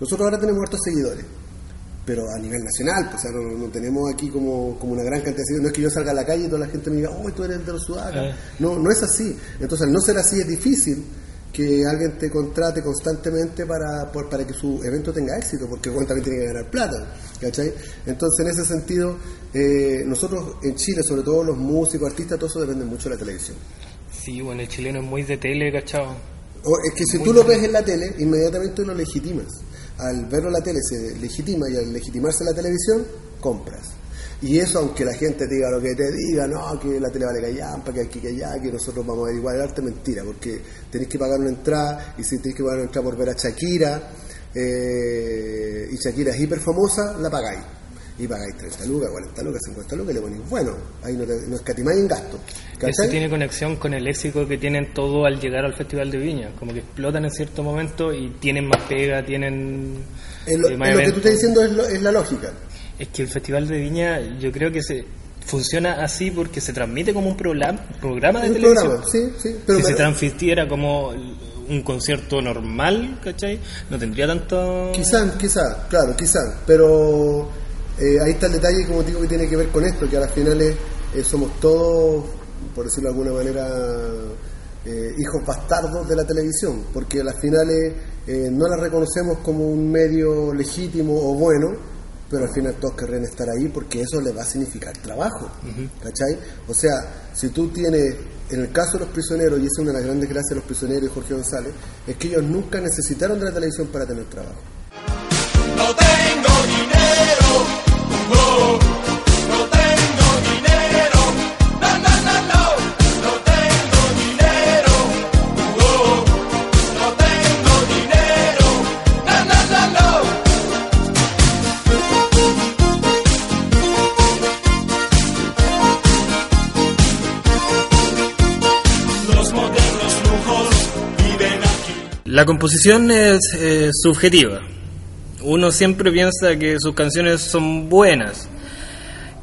Nosotros ahora tenemos hartos seguidores, pero a nivel nacional, pues, o sea, no, no tenemos aquí como, como una gran cantidad de seguidores. No es que yo salga a la calle y toda la gente me diga, oh, tú eres de los sudacas. Eh. No, no es así. Entonces, al no ser así, es difícil que alguien te contrate constantemente para, por- para que su evento tenga éxito, porque Juan también tiene que ganar plata. ¿cachai? Entonces, en ese sentido, eh, nosotros en Chile, sobre todo los músicos, artistas, todo eso depende mucho de la televisión. Sí, bueno, el chileno es muy de tele, ¿cachao? O es que si tú lo ves en la tele, inmediatamente lo legitimas. Al verlo la tele se legitima y al legitimarse la televisión, compras. Y eso, aunque la gente diga lo que te diga, no, que la tele vale callampa, que aquí, que allá, que nosotros vamos a averiguar el arte, mentira, porque tenéis que pagar una entrada, y si tenéis que pagar una entrada por ver a Shakira, eh, y Shakira es hiper famosa, la pagáis. Y pagáis 30 lucas, 40 lucas, 50 lucas, y le ponéis, bueno, ahí no, te, no escatimáis en gasto. Eso ¿cachai? tiene conexión con el éxito que tienen todos al llegar al Festival de Viña. Como que explotan en cierto momento y tienen más pega, tienen Es lo, eh, más es lo que tú estás diciendo es, lo- es la lógica. Es que el Festival de Viña yo creo que se funciona así porque se transmite como un programa, programa de Un televisión. programa, sí, sí. Pero si se transmitiera como un concierto normal, ¿cachai? No tendría tanto... Quizá, quizá, claro, quizá, pero eh, ahí está el detalle, como digo, que tiene que ver con esto, que a las finales eh, somos todos, por decirlo de alguna manera, eh, hijos bastardos de la televisión, porque a las finales eh, no la reconocemos como un medio legítimo o bueno, pero al final todos querrían estar ahí porque eso les va a significar trabajo, ¿cachai? O sea, si tú tienes, en el caso de los prisioneros, y esa es una de las grandes gracias de los prisioneros y Jorge González, es que ellos nunca necesitaron de la televisión para tener trabajo. No La composición es eh, subjetiva. Uno siempre piensa que sus canciones son buenas,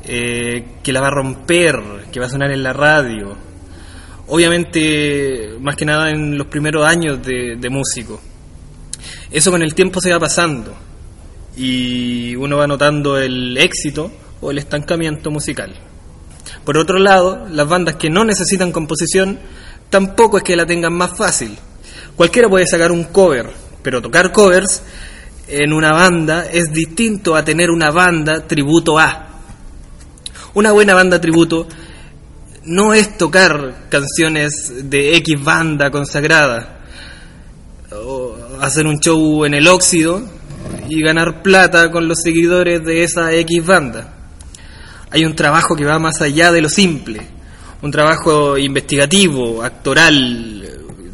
eh, que la va a romper, que va a sonar en la radio. Obviamente, más que nada en los primeros años de, de músico. Eso con el tiempo se va pasando y uno va notando el éxito o el estancamiento musical. Por otro lado, las bandas que no necesitan composición tampoco es que la tengan más fácil. Cualquiera puede sacar un cover, pero tocar covers en una banda es distinto a tener una banda tributo a. Una buena banda tributo no es tocar canciones de X banda consagrada o hacer un show en el óxido y ganar plata con los seguidores de esa X banda. Hay un trabajo que va más allá de lo simple, un trabajo investigativo, actoral,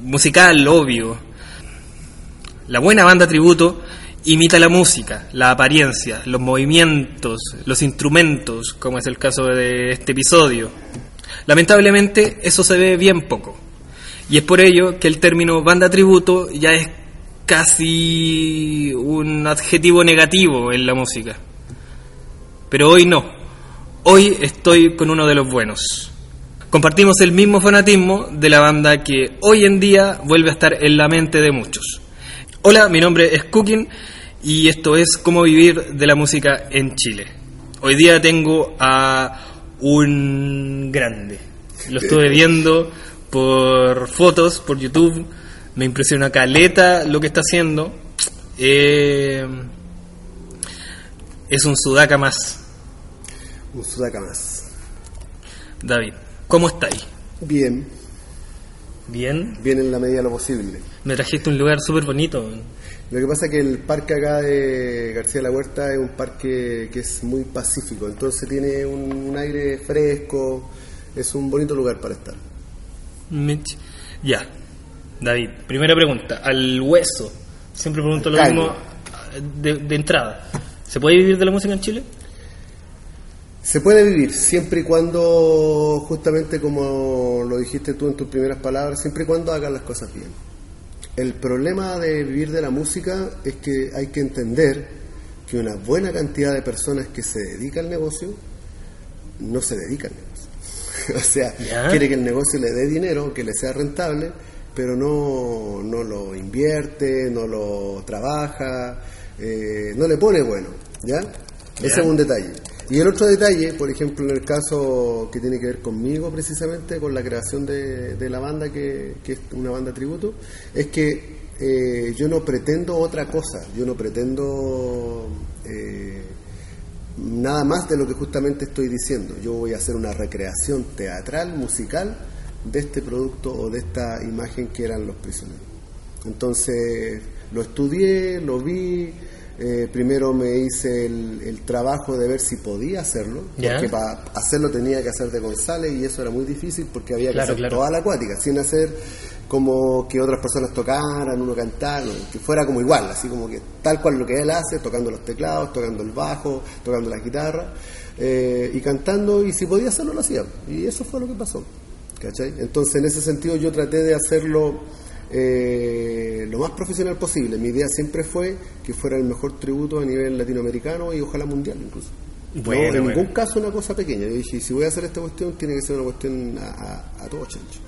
musical, obvio. La buena banda tributo imita la música, la apariencia, los movimientos, los instrumentos, como es el caso de este episodio. Lamentablemente eso se ve bien poco. Y es por ello que el término banda tributo ya es casi un adjetivo negativo en la música. Pero hoy no. Hoy estoy con uno de los buenos. Compartimos el mismo fanatismo de la banda que hoy en día vuelve a estar en la mente de muchos. Hola, mi nombre es Cooking y esto es Cómo vivir de la música en Chile. Hoy día tengo a un grande. Lo estuve viendo por fotos, por YouTube. Me impresiona caleta lo que está haciendo. Eh, es un sudaca más, Un sudaca más. David. ¿Cómo estáis? Bien, Bien. bien en la medida de lo posible. Me trajiste un lugar súper bonito. Lo que pasa es que el parque acá de García de la Huerta es un parque que es muy pacífico, entonces tiene un, un aire fresco, es un bonito lugar para estar. Mitch. Ya. David, primera pregunta. Al hueso. Siempre pregunto lo mismo de, de entrada. ¿Se puede vivir de la música en Chile? Se puede vivir siempre y cuando, justamente como lo dijiste tú en tus primeras palabras, siempre y cuando hagas las cosas bien. El problema de vivir de la música es que hay que entender que una buena cantidad de personas que se dedican al negocio no se dedican al negocio. o sea, Ya. quiere que el negocio le dé dinero, que le sea rentable, pero no, no lo invierte, no lo trabaja. eh, no le pone bueno, ¿ya? Ese Ya. es un detalle. Y el otro detalle, por ejemplo, en el caso que tiene que ver conmigo precisamente, con la creación de, la banda, que, que es una banda tributo, es que eh, yo no pretendo otra cosa, yo no pretendo eh, nada más de lo que justamente estoy diciendo. Yo voy a hacer una recreación teatral, musical, de este producto o de esta imagen que eran los prisioneros. Entonces lo estudié, lo vi, eh, primero me hice el, el trabajo de ver si podía hacerlo, porque para hacerlo tenía que hacer de González y eso era muy difícil porque había que Claro, hacer claro. toda la acuática, sin hacer como que otras personas tocaran, uno cantara, que fuera como igual, así como que tal cual lo que él hace, tocando los teclados, tocando el bajo, tocando la guitarra eh, y cantando, y si podía hacerlo lo hacía. Y eso fue lo que pasó. ¿cachai? Entonces en ese sentido yo traté de hacerlo eh, lo más profesional posible. Mi idea siempre fue que fuera el mejor tributo a nivel latinoamericano y ojalá mundial incluso. Bueno, no, en bueno. ningún caso una cosa pequeña. Yo dije, si voy a hacer esta cuestión, tiene que ser una cuestión a, a, a todo chancho.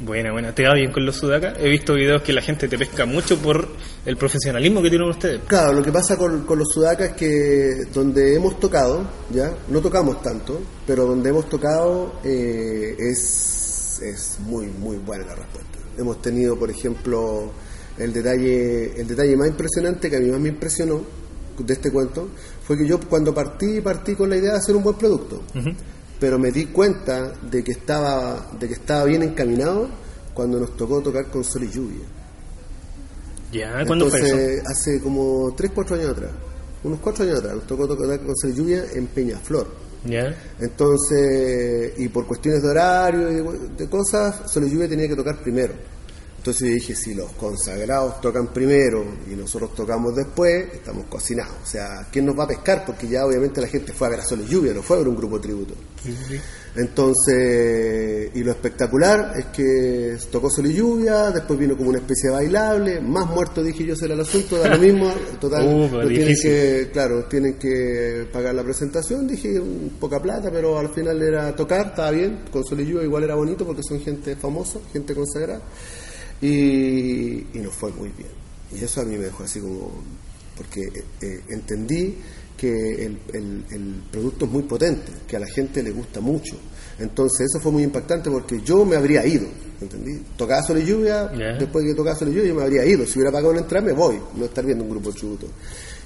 Buena, buena. ¿Te va bien con los sudacas? He visto videos que la gente te pesca mucho por el profesionalismo que tienen ustedes. Claro, lo que pasa con, con los sudacas es que donde hemos tocado, ya, no tocamos tanto, pero donde hemos tocado eh, es, es muy, muy buena la respuesta. Hemos tenido, por ejemplo, el detalle, el detalle más impresionante que a mí más me impresionó de este cuento fue que yo cuando partí, partí con la idea de hacer un buen producto, pero me di cuenta de que estaba, de que estaba bien encaminado cuando nos tocó tocar con sol y lluvia. Ya, ¿cuándo fue Entonces, eso? hace como 3, 4 años atrás. Unos 4 años atrás. Nos tocó tocar con Sol y Lluvia en Peñaflor. Entonces, y por cuestiones de horario y de, cosas, Sol y Lluvia tenía que tocar primero. Entonces dije, si los consagrados tocan primero y nosotros tocamos después, estamos cocinados. O sea, ¿quién nos va a pescar? Porque ya obviamente la gente fue a ver a Sol y Lluvia, no fue a ver un grupo tributo. Entonces, y lo espectacular es que tocó Sol y Lluvia, después vino como una especie de bailable, más muerto dije yo será el asunto, da lo mismo, total, Uh, no tienen que, claro, tienen que pagar la presentación, dije un poca plata, pero al final era tocar, estaba bien, con Sol y Lluvia igual era bonito porque son gente famosa, gente consagrada, y, y nos fue muy bien. Y eso a mí me dejó así como, porque eh, entendí que el, el- el producto es muy potente, que a la gente le gusta mucho. Entonces eso fue muy impactante porque yo me habría ido, ¿entendí? Tocaba y Lluvia, después de que tocaba y Lluvia yo me habría ido. Si hubiera pagado una entrada me voy, no estar viendo un grupo tributo.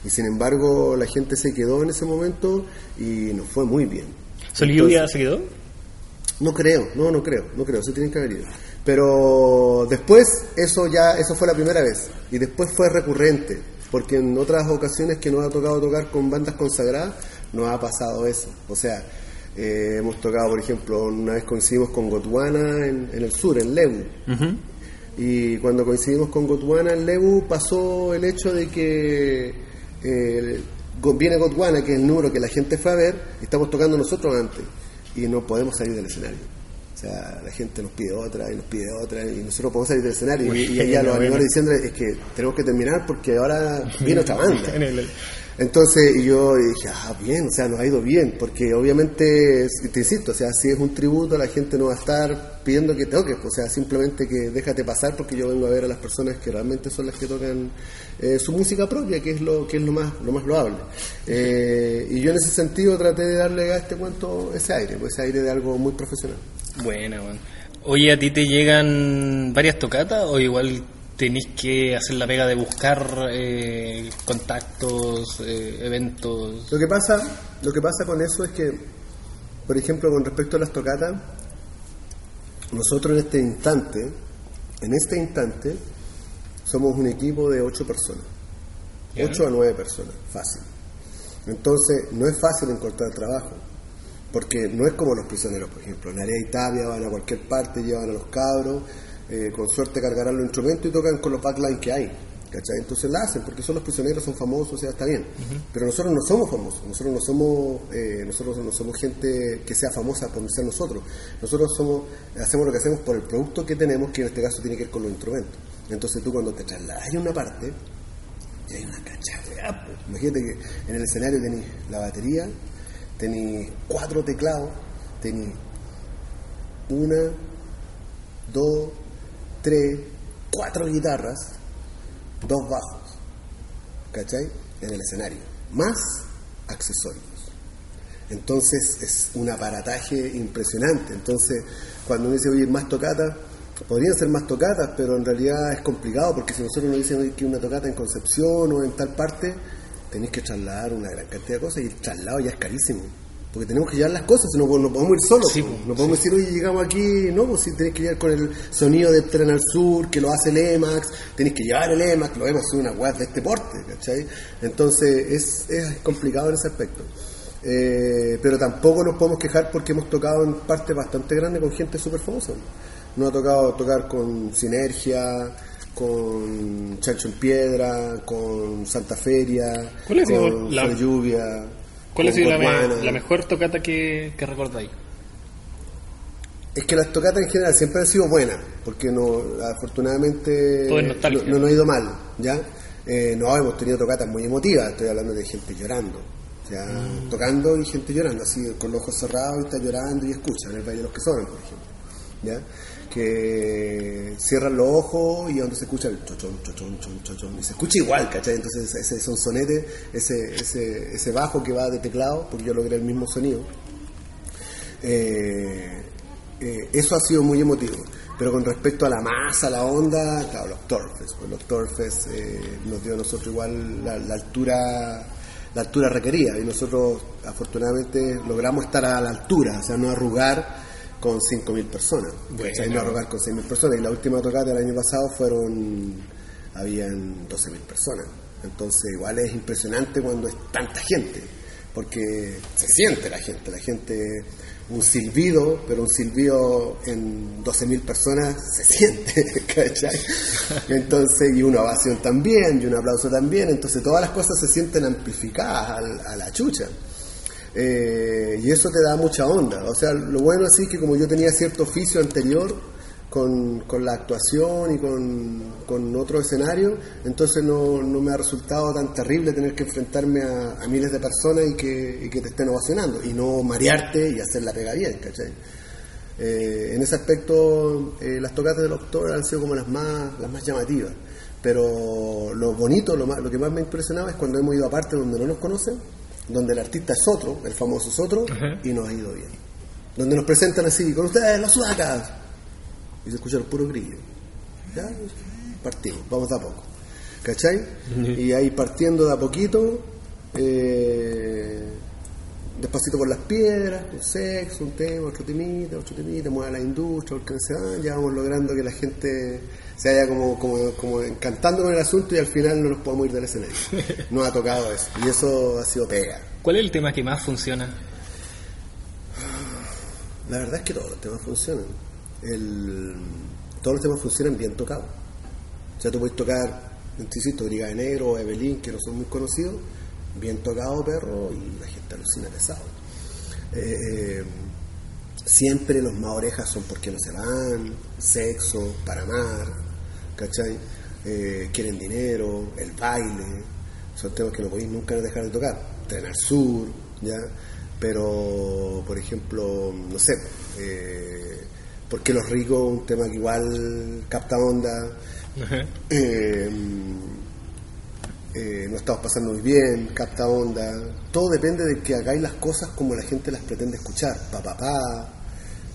Y sin embargo la gente se quedó en ese momento y nos fue muy bien. ¿Sol y lluvia se quedó? No creo, no, no creo, no creo, se tienen que haber ido. Pero después, eso ya, eso fue la primera vez. Y después fue recurrente, porque en otras ocasiones que nos ha tocado tocar con bandas consagradas, nos ha pasado eso. O sea, eh, hemos tocado, por ejemplo, una vez coincidimos con Gotwana en, en el sur, en Lebu. Y cuando coincidimos con Gotwana en Lebu, pasó el hecho de que eh, viene Gotwana, que es el número que la gente fue a ver, y estamos tocando nosotros antes, y no podemos salir del escenario. Sea, la gente nos pide otra y nos pide otra, y nosotros podemos salir del escenario. y, y allá los animadores diciendo es que tenemos que terminar porque ahora viene otra banda. Entonces, yo dije, ah, bien, o sea, nos ha ido bien, porque obviamente, te insisto, o sea, si es un tributo, la gente no va a estar pidiendo que toques, o sea, simplemente que déjate pasar porque yo vengo a ver a las personas que realmente son las que tocan eh, su música propia, que es lo que es lo más lo más loable. Eh, y yo en ese sentido traté de darle a este cuento ese aire, pues ese aire de algo muy profesional. Buena, bueno. Oye, ¿a ti te llegan varias tocatas o igual tenéis que hacer la pega de buscar eh, contactos, eh, eventos? Lo que pasa, lo que pasa con eso es que, por ejemplo, con respecto a las tocatas, nosotros en este instante, en este instante, somos un equipo de ocho personas, ocho a nueve personas, fácil. Entonces, no es fácil encontrar trabajo, porque no es como los prisioneros, por ejemplo, en área Italia van a cualquier parte, llevan a los cabros, eh, con suerte cargarán los instrumentos y tocan con los backlines que hay. ¿cachai? Entonces la hacen, porque son los prisioneros, son famosos, o sea, está bien. Pero nosotros no somos famosos, nosotros no somos, eh, nosotros no somos gente que sea famosa por ser nosotros. Nosotros somos, hacemos lo que hacemos por el producto que tenemos, que en este caso tiene que ver con los instrumentos. Entonces tú cuando te trasladas a una parte, y hay una cachada. Imagínate que en el escenario tenéis la batería, tenéis cuatro teclados, tenéis una, dos, tres, cuatro guitarras, dos bajos, ¿cachai? En el escenario, más accesorios. Entonces es un aparataje impresionante. Entonces, cuando uno dice, oye, más tocatas, podrían ser más tocatas, pero en realidad es complicado porque si nosotros nos dicen que una tocata en Concepción o en tal parte, tenéis que trasladar una gran cantidad de cosas y el traslado ya es carísimo. Porque tenemos que llevar las cosas, no, pues, no podemos ir solos. Sí, pues. pues, no podemos decir, oye, llegamos aquí, no, pues si tenéis que llegar con el sonido del tren al sur, que lo hace el EMAX, tenéis que llevar el EMAX, lo EMAX es una web de este porte, ¿cachai? Entonces es, es complicado en ese aspecto. Eh, pero tampoco nos podemos quejar porque hemos tocado en parte bastante grande con gente súper famosa. Nos ha tocado tocar con Sinergia, con Chancho en Piedra, con Santa Feria, ¿Cuál ha sido con la- Lluvia. ¿Cuál ha sido la, me- la mejor tocata que, que recordáis? Es que las tocatas en general siempre han sido buenas, porque no, afortunadamente no, no ha ido mal, ¿ya? Eh, no, hemos tenido tocatas muy emotivas, estoy hablando de gente llorando, sea, Mm. tocando y gente llorando, así con los ojos cerrados y está llorando y escucha, en el Valle de los que sobran, por ejemplo, ¿ya? Que cierran los ojos y donde se escucha el chochón, chochón, chochón, chochón, y se escucha igual, ¿cachai? Entonces ese sonsonete, ese, ese, ese bajo que va de teclado, porque yo logré el mismo sonido, eh, eh, eso ha sido muy emotivo. Pero con respecto a la masa, la onda, claro, los Torfes. Pues los Torfes eh, nos dio a nosotros igual la, la altura la altura requerida y nosotros afortunadamente logramos estar a la altura, o sea, no arrugar con 5.000 personas, Bueno. ¿cachai? no arrugar con 6.000 personas. Y la última tocata del año pasado fueron, habían 12.000 personas. Entonces igual es impresionante cuando es tanta gente, porque se siente la gente, la gente, un silbido, pero un silbido en 12.000 personas se siente, ¿cachai? Entonces, y una ovación también, y un aplauso también, entonces todas las cosas se sienten amplificadas a, la chucha. Eh, y eso te da mucha onda. O sea, lo bueno así que como yo tenía cierto oficio anterior con, con la actuación y con, con otro escenario, entonces no, no me ha resultado tan terrible tener que enfrentarme a, miles de personas y que, te estén ovacionando y no marearte y hacer la pega bien, ¿cachai? Eh, en ese aspecto, eh, las tocatas del October han sido como las más, las más llamativas. Pero lo bonito, lo, más- lo que más me impresionaba es cuando hemos ido a partes donde no nos conocen, donde el artista es otro, el famoso es otro, Ajá. y nos ha ido bien. Donde nos presentan así, con ustedes, los sudacas. Y se escucha el puro grillo. Ya, partimos, vamos de a poco. ¿Cachai? Y ahí partiendo de a poquito, eh, despacito por las piedras, un sexo, un tema, otro temita, otro temita, mueve la industria, porque se van, ya vamos logrando que la gente se vaya como, como, como encantando con el asunto y al final no nos podemos ir del escenario. Nos ha tocado eso, y eso ha sido pega. ¿Cuál es el tema que más funciona? La verdad es que todos los temas funcionan. El- todos los temas funcionan bien tocados. O sea, tú puedes tocar, insisto, Brigada de Negro o Evelyn, que no son muy conocidos, bien tocado, perro, y la gente alucina pesado. Eh, eh, siempre los más orejas son porque no se van, sexo, para amar, ¿cachai? Eh, quieren dinero, el baile, son temas que no podéis nunca dejar de tocar. Tren sur, ¿ya? Pero, por ejemplo, no sé, eh, ¿por qué los ricos? Un tema que igual capta onda. Eh, eh, no estamos pasando muy bien, capta onda. Todo depende de que hagáis las cosas como la gente las pretende escuchar. Pa, pa, pa.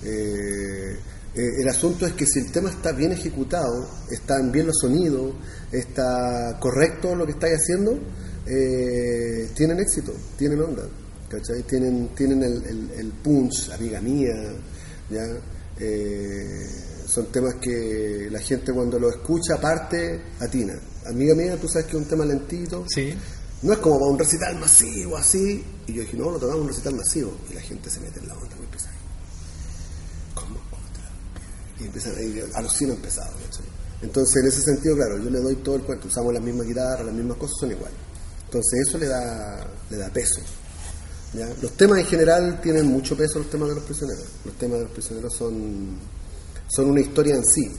Eh, eh, el asunto es que si el tema está bien ejecutado, están bien los sonidos, está correcto lo que estáis haciendo, tienen éxito, tienen onda. ¿cachai? Tienen, tienen el, punch, amiga mía, ¿ya? Son temas que la gente cuando lo escucha aparte atina. Amiga mía, tú sabes que es un tema lentito. Sí. No es como para un recital masivo así. Y yo dije, no, lo tomamos un recital masivo. Y la gente se mete en la onda muy pesada. ¿Cómo otra? Y empiezan ahí, alucinan pesado. ¿cachai? Entonces, en ese sentido, claro, yo le doy todo el cuento. Usamos las mismas guitarras, las mismas cosas, son iguales. Entonces, eso le da, le da peso. ¿ya? Los temas en general tienen mucho peso, los temas de los prisioneros. Los temas de los prisioneros son, son una historia en sí.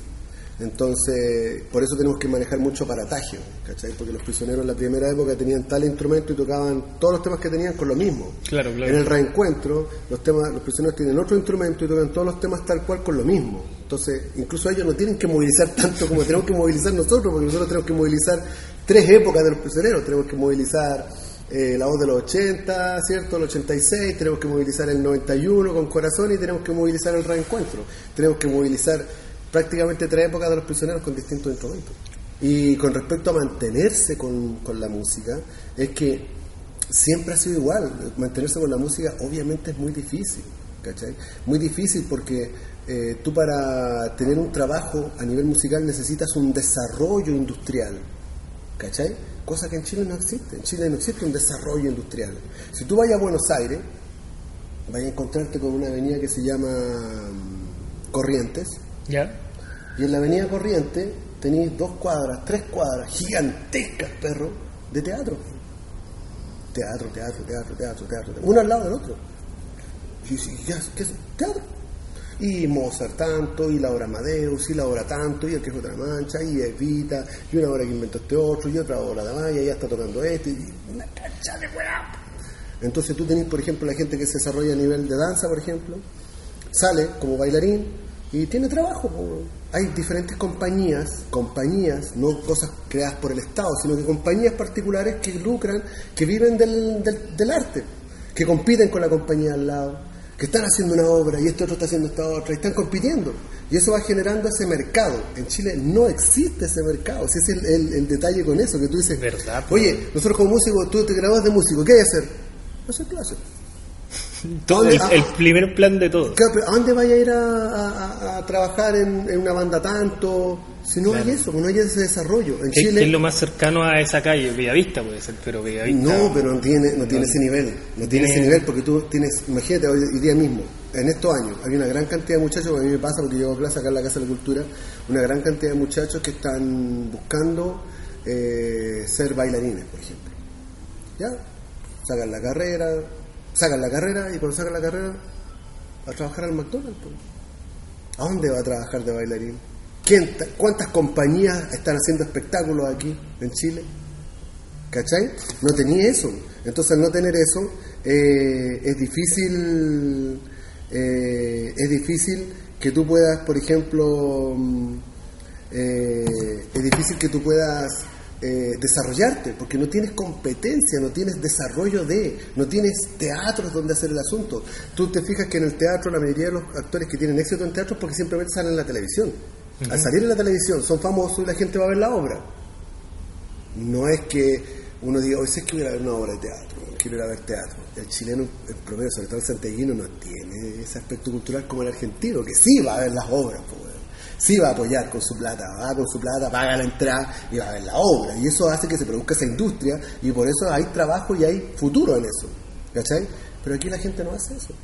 Entonces, por eso tenemos que manejar mucho aparataje, ¿cachai? Porque los prisioneros en la primera época tenían tal instrumento y tocaban todos los temas que tenían con lo mismo. Claro, claro. En el reencuentro, los temas, los prisioneros tienen otro instrumento y tocan todos los temas tal cual con lo mismo. Entonces, incluso ellos no tienen que movilizar tanto como tenemos que movilizar nosotros, porque nosotros tenemos que movilizar tres épocas de los prisioneros. Tenemos que movilizar eh, la voz de los 80, ¿cierto? El 86, tenemos que movilizar el 91 con corazón y tenemos que movilizar el reencuentro. Tenemos que movilizar prácticamente tres épocas de los prisioneros con distintos instrumentos. Y con respecto a mantenerse con, con la música, es que siempre ha sido igual. Mantenerse con la música obviamente es muy difícil. Muy difícil porque eh, tú para tener un trabajo a nivel musical necesitas un desarrollo industrial, ¿cachai? Cosa que en Chile no existe. En Chile no existe un desarrollo industrial. Si tú vayas a Buenos Aires, vas a encontrarte con una avenida que se llama mm, Corrientes, ¿Ya? y en la avenida Corriente tenéis dos cuadras, tres cuadras gigantescas, perro, de teatro. Teatro, teatro, teatro, teatro, teatro. Uno al lado del otro. Y, ¿qué? Teatro. Y Mozart tanto, y la obra Amadeus, y la obra tanto, y el que es otra mancha, y Evita, y una obra que inventó este otro, y otra obra de Maya, y ya está tocando este, y una cancha de weá. Entonces tú tenés, por ejemplo, la gente que se desarrolla a nivel de danza, por ejemplo, sale como bailarín y tiene trabajo. Hay diferentes compañías, compañías, no cosas creadas por el Estado, sino que compañías particulares que lucran, que viven del, del- del arte, que compiten con la compañía al lado, que están haciendo una obra y este otro está haciendo esta otra, y están compitiendo. Y eso va generando ese mercado. En Chile no existe ese mercado. Ese es el, el- el detalle con eso, que tú dices, Verdad, oye, nosotros como músicos, tú te grabas de músico, ¿qué hay que hacer? Hacer clases. Todo ¿Dónde- el, el primer plan de todo. Claro, pero ¿A dónde vaya a ir a, a- a trabajar en, en una banda tanto? Si no hay eso, no hay ese desarrollo. En ¿Qué, Chile qué es lo más cercano a esa calle? Bellavista puede ser, pero Bellavista... no, pero no tiene, no tiene ese nivel. No tiene ese nivel porque tú tienes, imagínate hoy, día mismo, en estos años, hay una gran cantidad de muchachos, a mí me pasa porque llevo a clase acá en la Casa de la Cultura, una gran cantidad de muchachos que están buscando eh, ser bailarines, por ejemplo. ¿Ya? Sacan la carrera, sacan la carrera y cuando sacan la carrera, a trabajar al McDonald's. pues. ¿A dónde va a trabajar de bailarín? ¿Quién ta- ¿Cuántas compañías están haciendo espectáculos aquí en Chile? ¿Cachai? No tenía eso. Entonces al no tener eso, eh, es difícil, eh, es difícil que tú puedas, por ejemplo, mm, eh, es difícil que tú puedas eh, desarrollarte, porque no tienes competencia, no tienes desarrollo de, no tienes teatros donde hacer el asunto. Tú te fijas que en el teatro la mayoría de los actores que tienen éxito en teatro es porque simplemente salen en la televisión. Al salir en la televisión son famosos y la gente va a ver la obra. No es que uno diga, hoy es que voy a ver una obra de teatro, quiero ir a ver teatro. El chileno, en promedio, sobre todo el santiaguino, no tiene ese aspecto cultural como el argentino, que sí va a ver las obras, po, weón. Sí va a apoyar con su plata, va con su plata, paga la entrada y va a ver la obra. Y eso hace que se produzca esa industria y por eso hay trabajo y hay futuro en eso. ¿Cachai? Pero aquí la gente no hace eso,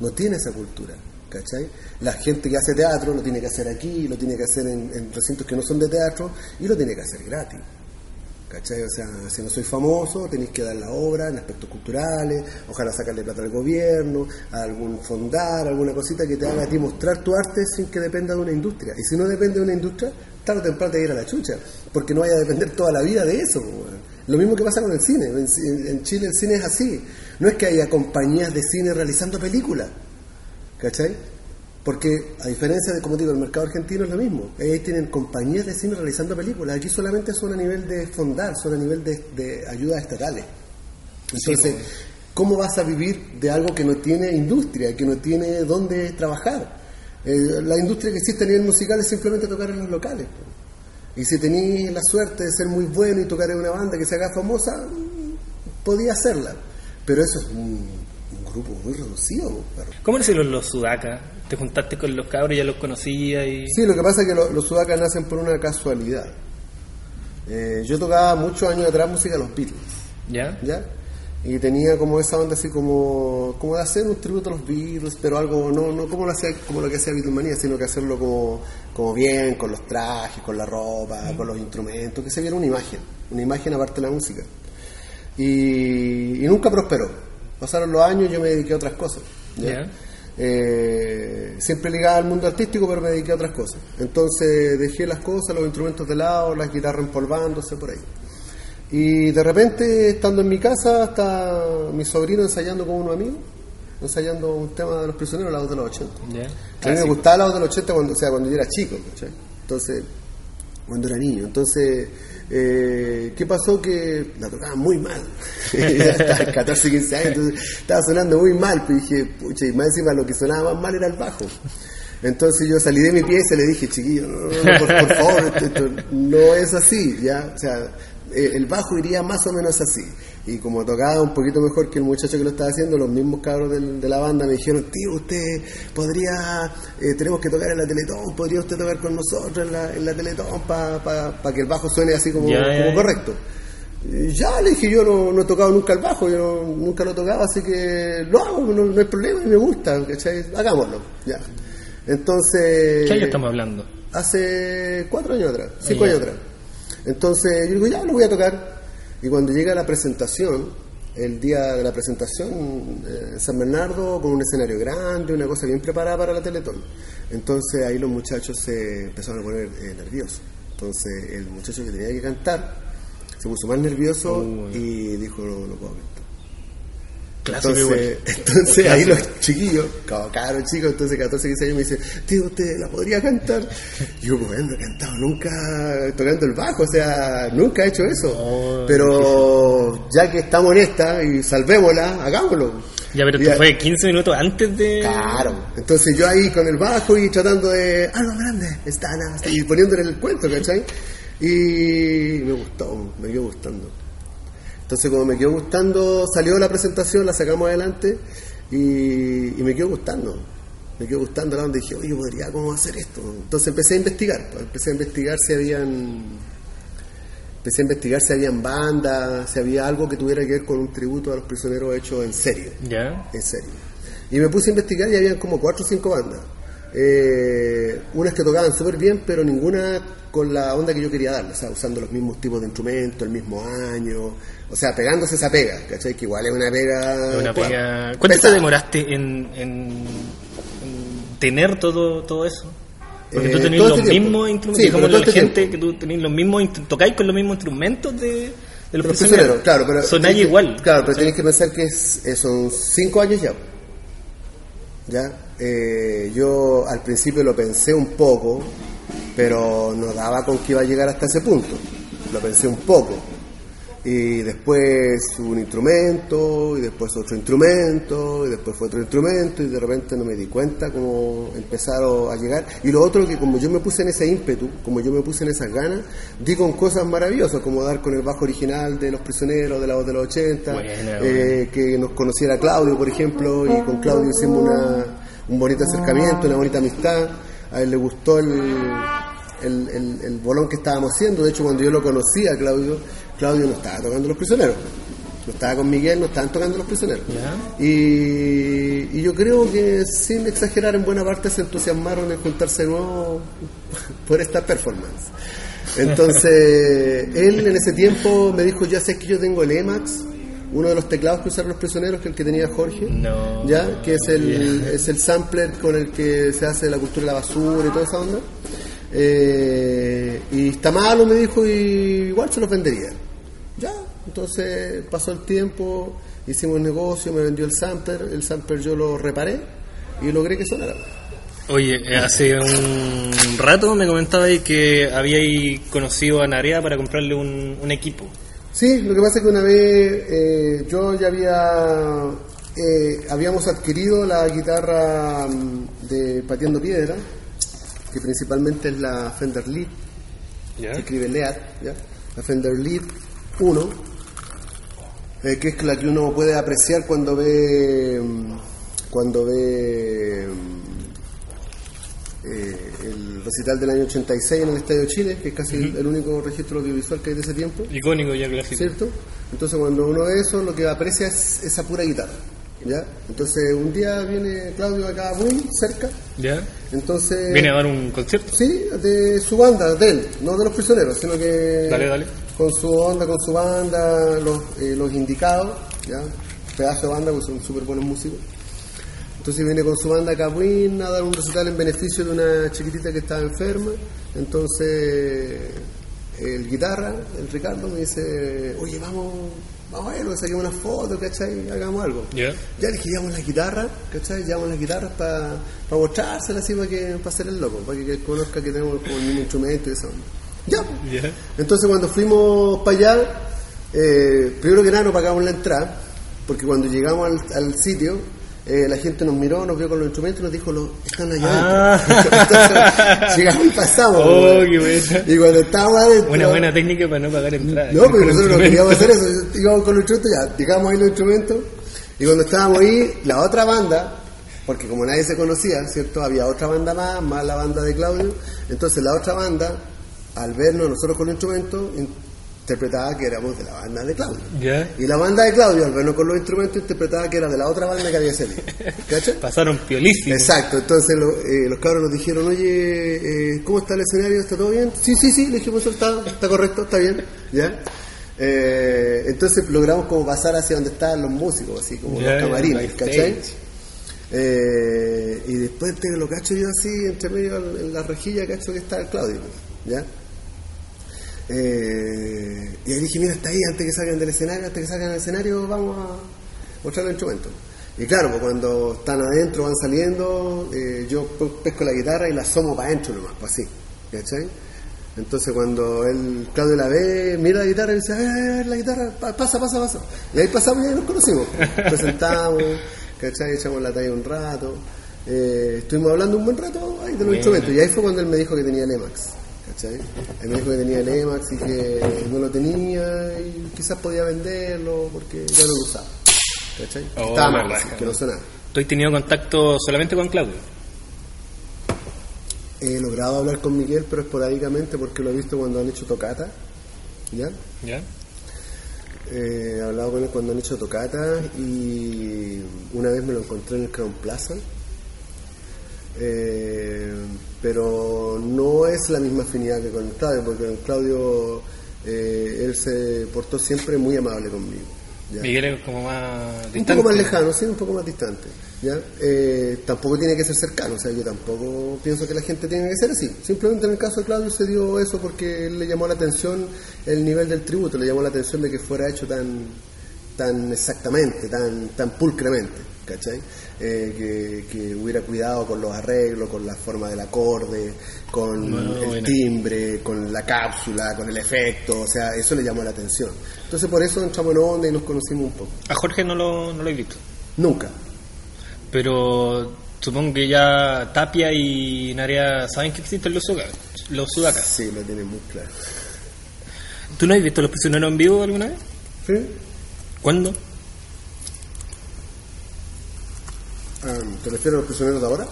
no tiene esa cultura. ¿Cachai? La gente que hace teatro lo tiene que hacer aquí, lo tiene que hacer en, en recintos que no son de teatro y lo tiene que hacer gratis. ¿Cachai? O sea, si no soy famoso, tenéis que dar la obra en aspectos culturales, ojalá sacarle plata al gobierno, a algún fondar, alguna cosita que te haga a mostrar tu arte sin que dependa de una industria. Y si no depende de una industria, tarde o temprano te ir a la chucha, porque no vaya a depender toda la vida de eso. Lo mismo que pasa con el cine. En- en Chile el cine es así. No es que haya compañías de cine realizando películas. ¿Cachai? Porque a diferencia de, como digo, el mercado argentino es lo mismo. Ellos tienen compañías de cine realizando películas. Aquí solamente son a nivel de fondar, son a nivel de, de ayudas estatales. Entonces, ¿cómo vas a vivir de algo que no tiene industria, que no tiene dónde trabajar? Eh, la industria que existe a nivel musical es simplemente tocar en los locales. Y si tenéis la suerte de ser muy bueno y tocar en una banda que se haga famosa, mm, podía hacerla. Pero eso es un grupo muy reducido. perro. ¿Cómo eres los, los sudacas? ¿Te juntaste con los cabros, ya los conocías y...? Sí, lo que pasa es que lo- los sudacas nacen por una casualidad. Eh, yo tocaba muchos años atrás música de los Beatles, ¿Ya? ¿ya? Y tenía como esa onda así como, como de hacer un tributo a los Beatles, pero algo, no, no como lo, hacía, como lo que hacía Beatlemania, sino que hacerlo como, como bien, con los trajes, con la ropa, con los instrumentos, que se viera una imagen, una imagen aparte de la música. Y, y nunca prosperó. Pasaron los años y yo me dediqué a otras cosas. eh, siempre ligada al mundo artístico, pero me dediqué a otras cosas. Entonces dejé las cosas, los instrumentos de lado, las guitarras empolvándose por ahí. Y de repente, estando en mi casa, está mi sobrino ensayando con unos amigos, ensayando un tema de los prisioneros, la voz de los 80. Ya. A mí me gustaba la voz de los 80 cuando, o sea, cuando yo era chico, ¿cachai? Entonces, cuando era niño. Entonces, eh, ¿qué pasó? Que la tocaba muy mal. Ya estaba 14, 15 años, entonces estaba sonando muy mal. Pues dije, pucha, y más encima lo que sonaba más mal era el bajo. Entonces yo salí de mi pieza y le dije, chiquillo, no, no, no, por, por favor, esto, esto no es así, ¿ya? O sea, eh, el bajo iría más o menos así. Y como tocaba un poquito mejor que el muchacho que lo estaba haciendo, los mismos cabros del- de la banda me dijeron, tío, usted podría, eh, tenemos que tocar en la Teletón, podría usted tocar con nosotros en la, en la Teletón para que el bajo suene así como, correcto. Y Ya le dije, yo no, no he tocado nunca el bajo, yo no- nunca lo tocaba, así que lo hago, no, no hay problema y me gusta, ¿cachai? Hagámoslo, ya. Entonces... ¿Qué año estamos hablando? Hace cuatro años atrás, cinco Ah, ya. años atrás. Entonces yo digo, ya lo voy a tocar. Y cuando llega la presentación, el día de la presentación eh, San Bernardo, con un escenario grande, una cosa bien preparada para la Teletón. Entonces ahí los muchachos se empezaron a poner eh, nerviosos. Entonces el muchacho que tenía que cantar se puso más nervioso Uy. y dijo, no, no puedo. Clásico Entonces, igual. entonces ahí los chiquillos, como caros chicos, entonces 14, 15 años me dicen, tío, ¿usted la podría cantar? Y yo, pues no he cantado nunca tocando el bajo, o sea, nunca he hecho eso. Oh, pero ya que estamos en esta y salvémosla, hagámoslo. Ya, pero Y esto fue 15 minutos antes de... Claro, entonces yo ahí con el bajo y tratando de algo grande, están y poniéndole el cuento, ¿cachai? Y me gustó, me quedó gustando. Entonces como me quedó gustando, salió la presentación, la sacamos adelante y, y me quedó gustando. Me quedó gustando la onda y dije, oye, podría cómo hacer esto. Entonces empecé a investigar, pues, empecé a investigar si habían empecé a investigar si habían bandas, si había algo que tuviera que ver con un tributo a los prisioneros hecho en serio Ya. en serio. Y me puse a investigar y habían como cuatro o cinco bandas. Eh, unas que tocaban súper bien, pero ninguna con la onda que yo quería darle, o sea, usando los mismos tipos de instrumentos, el mismo año, o sea, pegándose esa pega, ¿cachai? Que igual es una pega... Una pega- ¿Cuánto te pesada. demoraste en, en- en tener todo, todo eso? Porque tú Eh, tenés los este mismos instrumentos, Sí, pero la este gente tiempo. que tú tenés los mismos, tocáis con los mismos instrumentos de, de los, Los prisioneros. claro, pero... Tenés que- igual. Claro, pero tenéis que pensar que es- eh, son cinco años ya. ¿Ya? Eh, yo al principio lo pensé un poco, pero no daba con que iba a llegar hasta ese punto. Lo pensé un poco. Y después un instrumento, y después otro instrumento, y después fue otro instrumento, y de repente no me di cuenta cómo empezaron a llegar. Y lo otro que como yo me puse en ese ímpetu, como yo me puse en esas ganas, di con cosas maravillosas, como dar con el bajo original de Los Prisioneros, de la voz de los 80, Buena, eh, que nos conociera Claudio, por ejemplo, y con Claudio hicimos una, un bonito acercamiento, una bonita amistad. A él le gustó el, el, el- el bolón que estábamos haciendo. De hecho, cuando yo lo conocí a Claudio, Claudio no estaba tocando Los Prisioneros. No estaba con Miguel, no estaban tocando Los Prisioneros. Y, y yo creo que, sin exagerar, en buena parte se entusiasmaron en juntarse de nuevo por esta performance. Entonces, él en ese tiempo me dijo, ya sé que yo tengo el EMAX, uno de los teclados que usaron los prisioneros, que es el que tenía Jorge, No. ya que es el, es el sampler con el que se hace la cultura de la basura y toda esa onda. Eh, y está malo, me dijo, y igual se los vendería. Ya, entonces pasó el tiempo, hicimos el negocio, me vendió el sampler, el sampler yo lo reparé y logré que sonara. Oye, eh, hace un rato me comentaba ahí que habíais conocido a Narea para comprarle un, un equipo. Sí, lo que pasa es que una vez eh, yo ya había eh, habíamos adquirido la guitarra mm, de Pateando Piedra, que principalmente es la Fender Lead, se escribe Lead, ¿ya? la Fender Lead 1, eh, que es la que uno puede apreciar cuando ve mm, cuando ve mm, eh, el recital del año 86 en el Estadio Chile, que es casi el- el único registro audiovisual que hay de ese tiempo. Icónico ya clásico. ¿cierto? Entonces cuando uno ve eso, lo que aprecia es esa pura guitarra, ¿ya? Entonces un día viene Claudio acá muy cerca, ¿Ya? entonces... Viene a dar un concierto. Sí, de su banda, de él, no de los prisioneros, sino que... Dale, dale. Con su onda, con su banda, los, eh, los indicados, ¿ya? Pedazo de banda, pues son súper buenos músicos. Entonces viene con su banda Capuín a dar un recital en beneficio de una chiquitita que estaba enferma. Entonces el guitarra, el Ricardo, me dice, oye, vamos, vamos a verlo, saquemos una foto, ¿cachai? Hagamos algo. Ya. Ya le dije, llevamos la guitarra, ¿cachai? Llevamos las guitarras para mostrársela así, para que para hacer el loco, para que, conozca que tenemos como el mismo instrumento y eso. Ya. Ya. Entonces cuando fuimos para allá, eh, primero que nada no pagamos la entrada, porque cuando llegamos al, al sitio, eh, la gente nos miró, nos vio con los instrumentos y nos dijo, "Lo- están allá Ah. adentro". Entonces, llegamos y pasamos. Oh. Y cuando estábamos adentro... Una buena técnica para no pagar entrada. No, pero nosotros no queríamos hacer eso. Íbamos con los instrumentos, ya, dejamos ahí los instrumentos. Y cuando estábamos ahí, la otra banda, porque como nadie se conocía, ¿cierto? Había otra banda más, más la banda de Claudio. Entonces la otra banda, al vernos nosotros con los instrumentos, interpretaba que éramos de la banda de Claudio. Y la banda de Claudio, al vernos con los instrumentos, interpretaba que era de la otra banda que había salido. ¿Cachai? Pasaron piolísimos. Exacto, entonces lo- eh, los cabros nos dijeron, oye, eh, ¿cómo está el escenario? ¿Está todo bien? Sí, sí, sí, le dijimos, está, está correcto, está bien, ¿ya? Eh, entonces logramos como pasar hacia donde estaban los músicos, así como los camarines. ¿cachai? Eh, y después te lo cacho yo así, entre medio en la rejilla, cacho que está el Claudio, ¿ya? Eh, y ahí dije, mira, está ahí, antes que salgan del escenario, antes que salgan del escenario, vamos a mostrar los instrumentos. Y claro, pues cuando están adentro, van saliendo, eh, yo pe- pesco la guitarra y la asomo para adentro nomás, pues así, ¿cachai? Entonces cuando él, Claudio la ve, mira la guitarra y dice, a ver, la guitarra, pa- pasa, pasa, pasa. Y ahí pasamos y ahí nos conocimos. Nos sentamos, ¿cachai? Echamos la talla un rato. Eh, estuvimos hablando un buen rato ahí de los instrumentos. Y ahí fue cuando él me dijo que tenía el EMAX. ¿Cachai? Él me dijo que tenía el EMAX y que no lo tenía y quizás podía venderlo porque ya no lo usaba. ¿Cachai? Oh, Estaba mal, así, que no sonaba. ¿Tú has tenido contacto solamente con Claudio? He logrado hablar con Miguel, pero esporádicamente porque lo he visto cuando han hecho tocata. ¿Ya? ¿Ya? Eh, he hablado con él cuando han hecho tocata y una vez me lo encontré en el Crown Plaza. Eh, pero no es la misma afinidad que con el Claudio, porque con el Claudio eh, él se portó siempre muy amable conmigo. ¿ya? Miguel es como más Un distante. poco más lejano, sí, un poco más distante. ¿ya? Eh, tampoco tiene que ser cercano, o sea, yo tampoco pienso que la gente tiene que ser así. Simplemente en el caso de Claudio se dio eso porque él le llamó la atención el nivel del tributo, le llamó la atención de que fuera hecho tan tan exactamente, tan tan pulcremente, ¿cachai? Eh, que, que hubiera cuidado con los arreglos, con la forma del acorde, con No, el timbre, con la cápsula, con el efecto, o sea, eso le llamó la atención. Entonces por eso entramos en onda y nos conocimos un poco. A Jorge no lo, no lo he visto. Nunca. Pero supongo que ya Tapia y Narea saben que existen los, suga- los sudacas. Sí, lo tiene muy claro. ¿Tú no has visto los prisioneros en vivo alguna vez? ¿Sí? ¿Cuándo? Ah, ¿Te refieres a los prisioneros de ahora?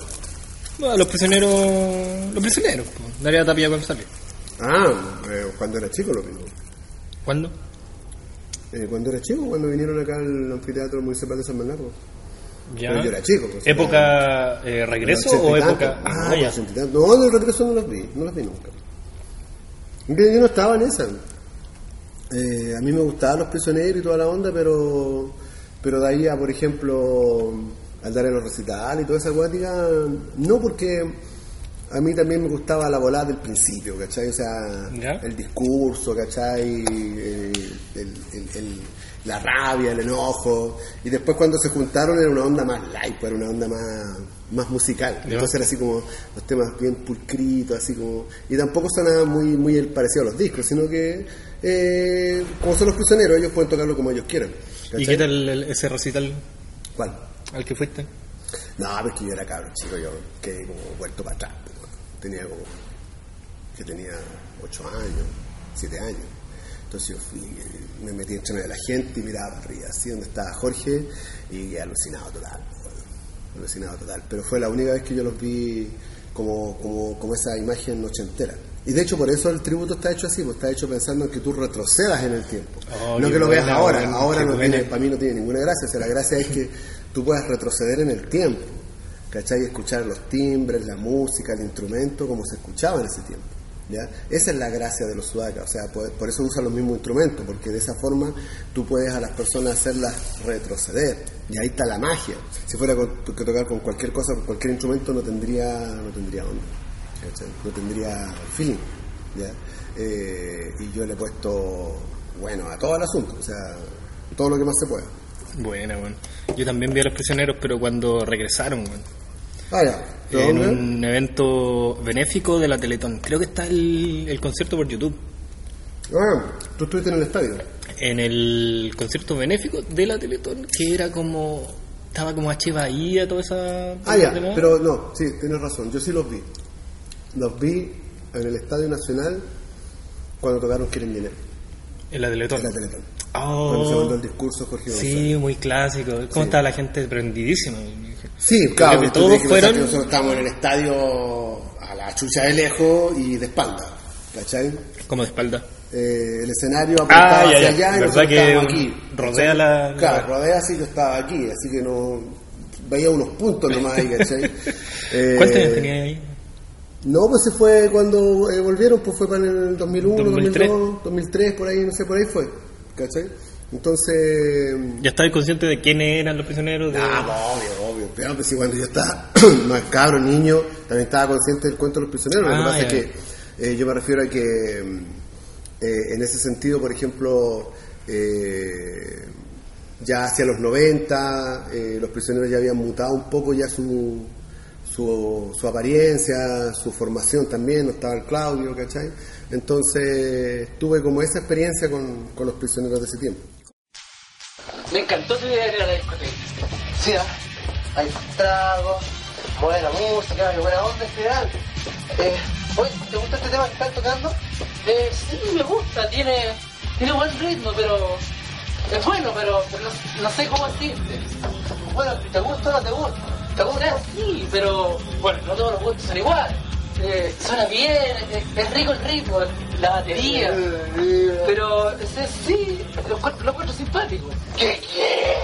Bueno, los prisioneros. Los prisioneros. po. Narea Tapia cuando salió. Ah, eh, cuando era chico lo mismo. ¿Cuándo? Eh, cuando era chico, cuando vinieron acá al anfiteatro municipal de San Bernardo. Ya. Pero yo era chico. pues, ¿Época eh, regreso o época.? Ah, ya. No, en el regreso no los vi, no los vi nunca. Yo yo no estaba en esa. Eh, a mí me gustaban los prisioneros y toda la onda, pero pero de ahí a, por ejemplo, al dar en los recitales y toda esa acuática, no porque a mí también me gustaba la volada del principio, ¿cachai? O sea, ¿Ya? el discurso, ¿cachai? El- el- el- el- la rabia, el enojo. Y después cuando se juntaron era una onda más light, pues, era una onda más, más musical. ¿Ya? Entonces era así como los temas bien pulcritos, así como... Y tampoco sonaba muy, muy el parecido a los discos, sino que eh, como son los prisioneros, ellos pueden tocarlo como ellos quieran. ¿Y qué tal ese recital ¿Cuál? Al que fuiste? No, porque yo era cabrón chico, yo quedé como vuelto para atrás. pues. Tenía como, que tenía 8 años, 7 años. Entonces yo fui, me metí entre medio de la gente y miraba para arriba, así donde estaba Jorge, y alucinado total. pues. Alucinado total. Pero fue la única vez que yo los vi como, como, como esa imagen ochentera. Y de hecho por eso el tributo está hecho así, pues está hecho pensando en que tú retrocedas en el tiempo. Oh, no que lo veas ahora, ahora no tiene, para mí no tiene ninguna gracia. O sea, la gracia es que tú puedas retroceder en el tiempo, ¿cachai? Y escuchar los timbres, la música, el instrumento, como se escuchaba en ese tiempo, ¿ya? Esa es la gracia de los sudacas, o sea, por, por eso usan los mismos instrumentos, porque de esa forma tú puedes a las personas hacerlas retroceder, y ahí está la magia. Si fuera con- que tocar con cualquier cosa, con cualquier instrumento, no tendría, no tendría onda, ¿cachai? no tendría feeling. ¿ya? Eh, y yo le he puesto, bueno, a todo el asunto, o sea, todo lo que más se pueda. Buena, weón. Yo también vi a los prisioneros, pero cuando regresaron. Ah, ya. ¿De En dónde? un evento benéfico de la Teletón. Creo que está el, el concierto por YouTube. Ah, tú estuviste en el estadio. En el concierto benéfico de la Teletón, que era como. Estaba como H. Bahía, toda esa. Ah, ya, pero no, sí, tienes razón, yo sí los vi. Los vi en el Estadio Nacional cuando tocaron Quieren Dinero, En la Teletón. en la Teletón. Cuando se Oh, mandó el discurso Jorge González. sí, muy clásico. ¿Cómo Sí. estaba la gente prendidísima? Sí, claro, que todos que fueron- que nosotros estábamos en el estadio a la chucha de lejos y de espalda, ¿cachai? Como de espalda. Eh, el escenario apuntaba Ah, hacia ya. allá y ¿Verdad nosotros que estábamos aquí. rodea la- Claro, la- rodea así, yo estaba aquí, así que no... Veía unos puntos nomás ahí, ¿cachai? Eh, ¿Cuántos años tenía ahí? No, pues se fue cuando eh, volvieron, pues fue para el 2001, 2003. 2002, 2003, por ahí, no sé, por ahí fue, ¿cachai? Entonces... ¿Ya estabas consciente de quiénes eran los prisioneros? De... Ah, obvio, obvio. Pero pues, cuando yo estaba más cabro, niño, también estaba consciente del cuento de los prisioneros. Lo Ah, que pasa ya. es que eh, yo me refiero a que mm, eh, en ese sentido, por ejemplo, eh, ya hacia los 90, eh, los prisioneros ya habían mutado un poco ya su, su, su apariencia, su formación también, no estaba el Claudio, ¿cachai? Entonces tuve como esa experiencia con, con los prisioneros de ese tiempo. Me encantó tu idea de la discoteca. Sí, ¿ah? hay tragos, buena música, buena onda en general. Eh, oye, ¿te gusta este tema que están tocando? Eh, sí, me gusta, tiene, tiene buen ritmo, pero es bueno, pero, no sé cómo decirte. Bueno, ¿te gusta o no te gusta? ¿Te gusta? Sí, pero bueno, no todos los gustos son iguales. Eh, suena bien, es, es rico el ritmo, la batería. Pero ese sí, lo encuentro, lo encuentro simpático. ¿Qué qué?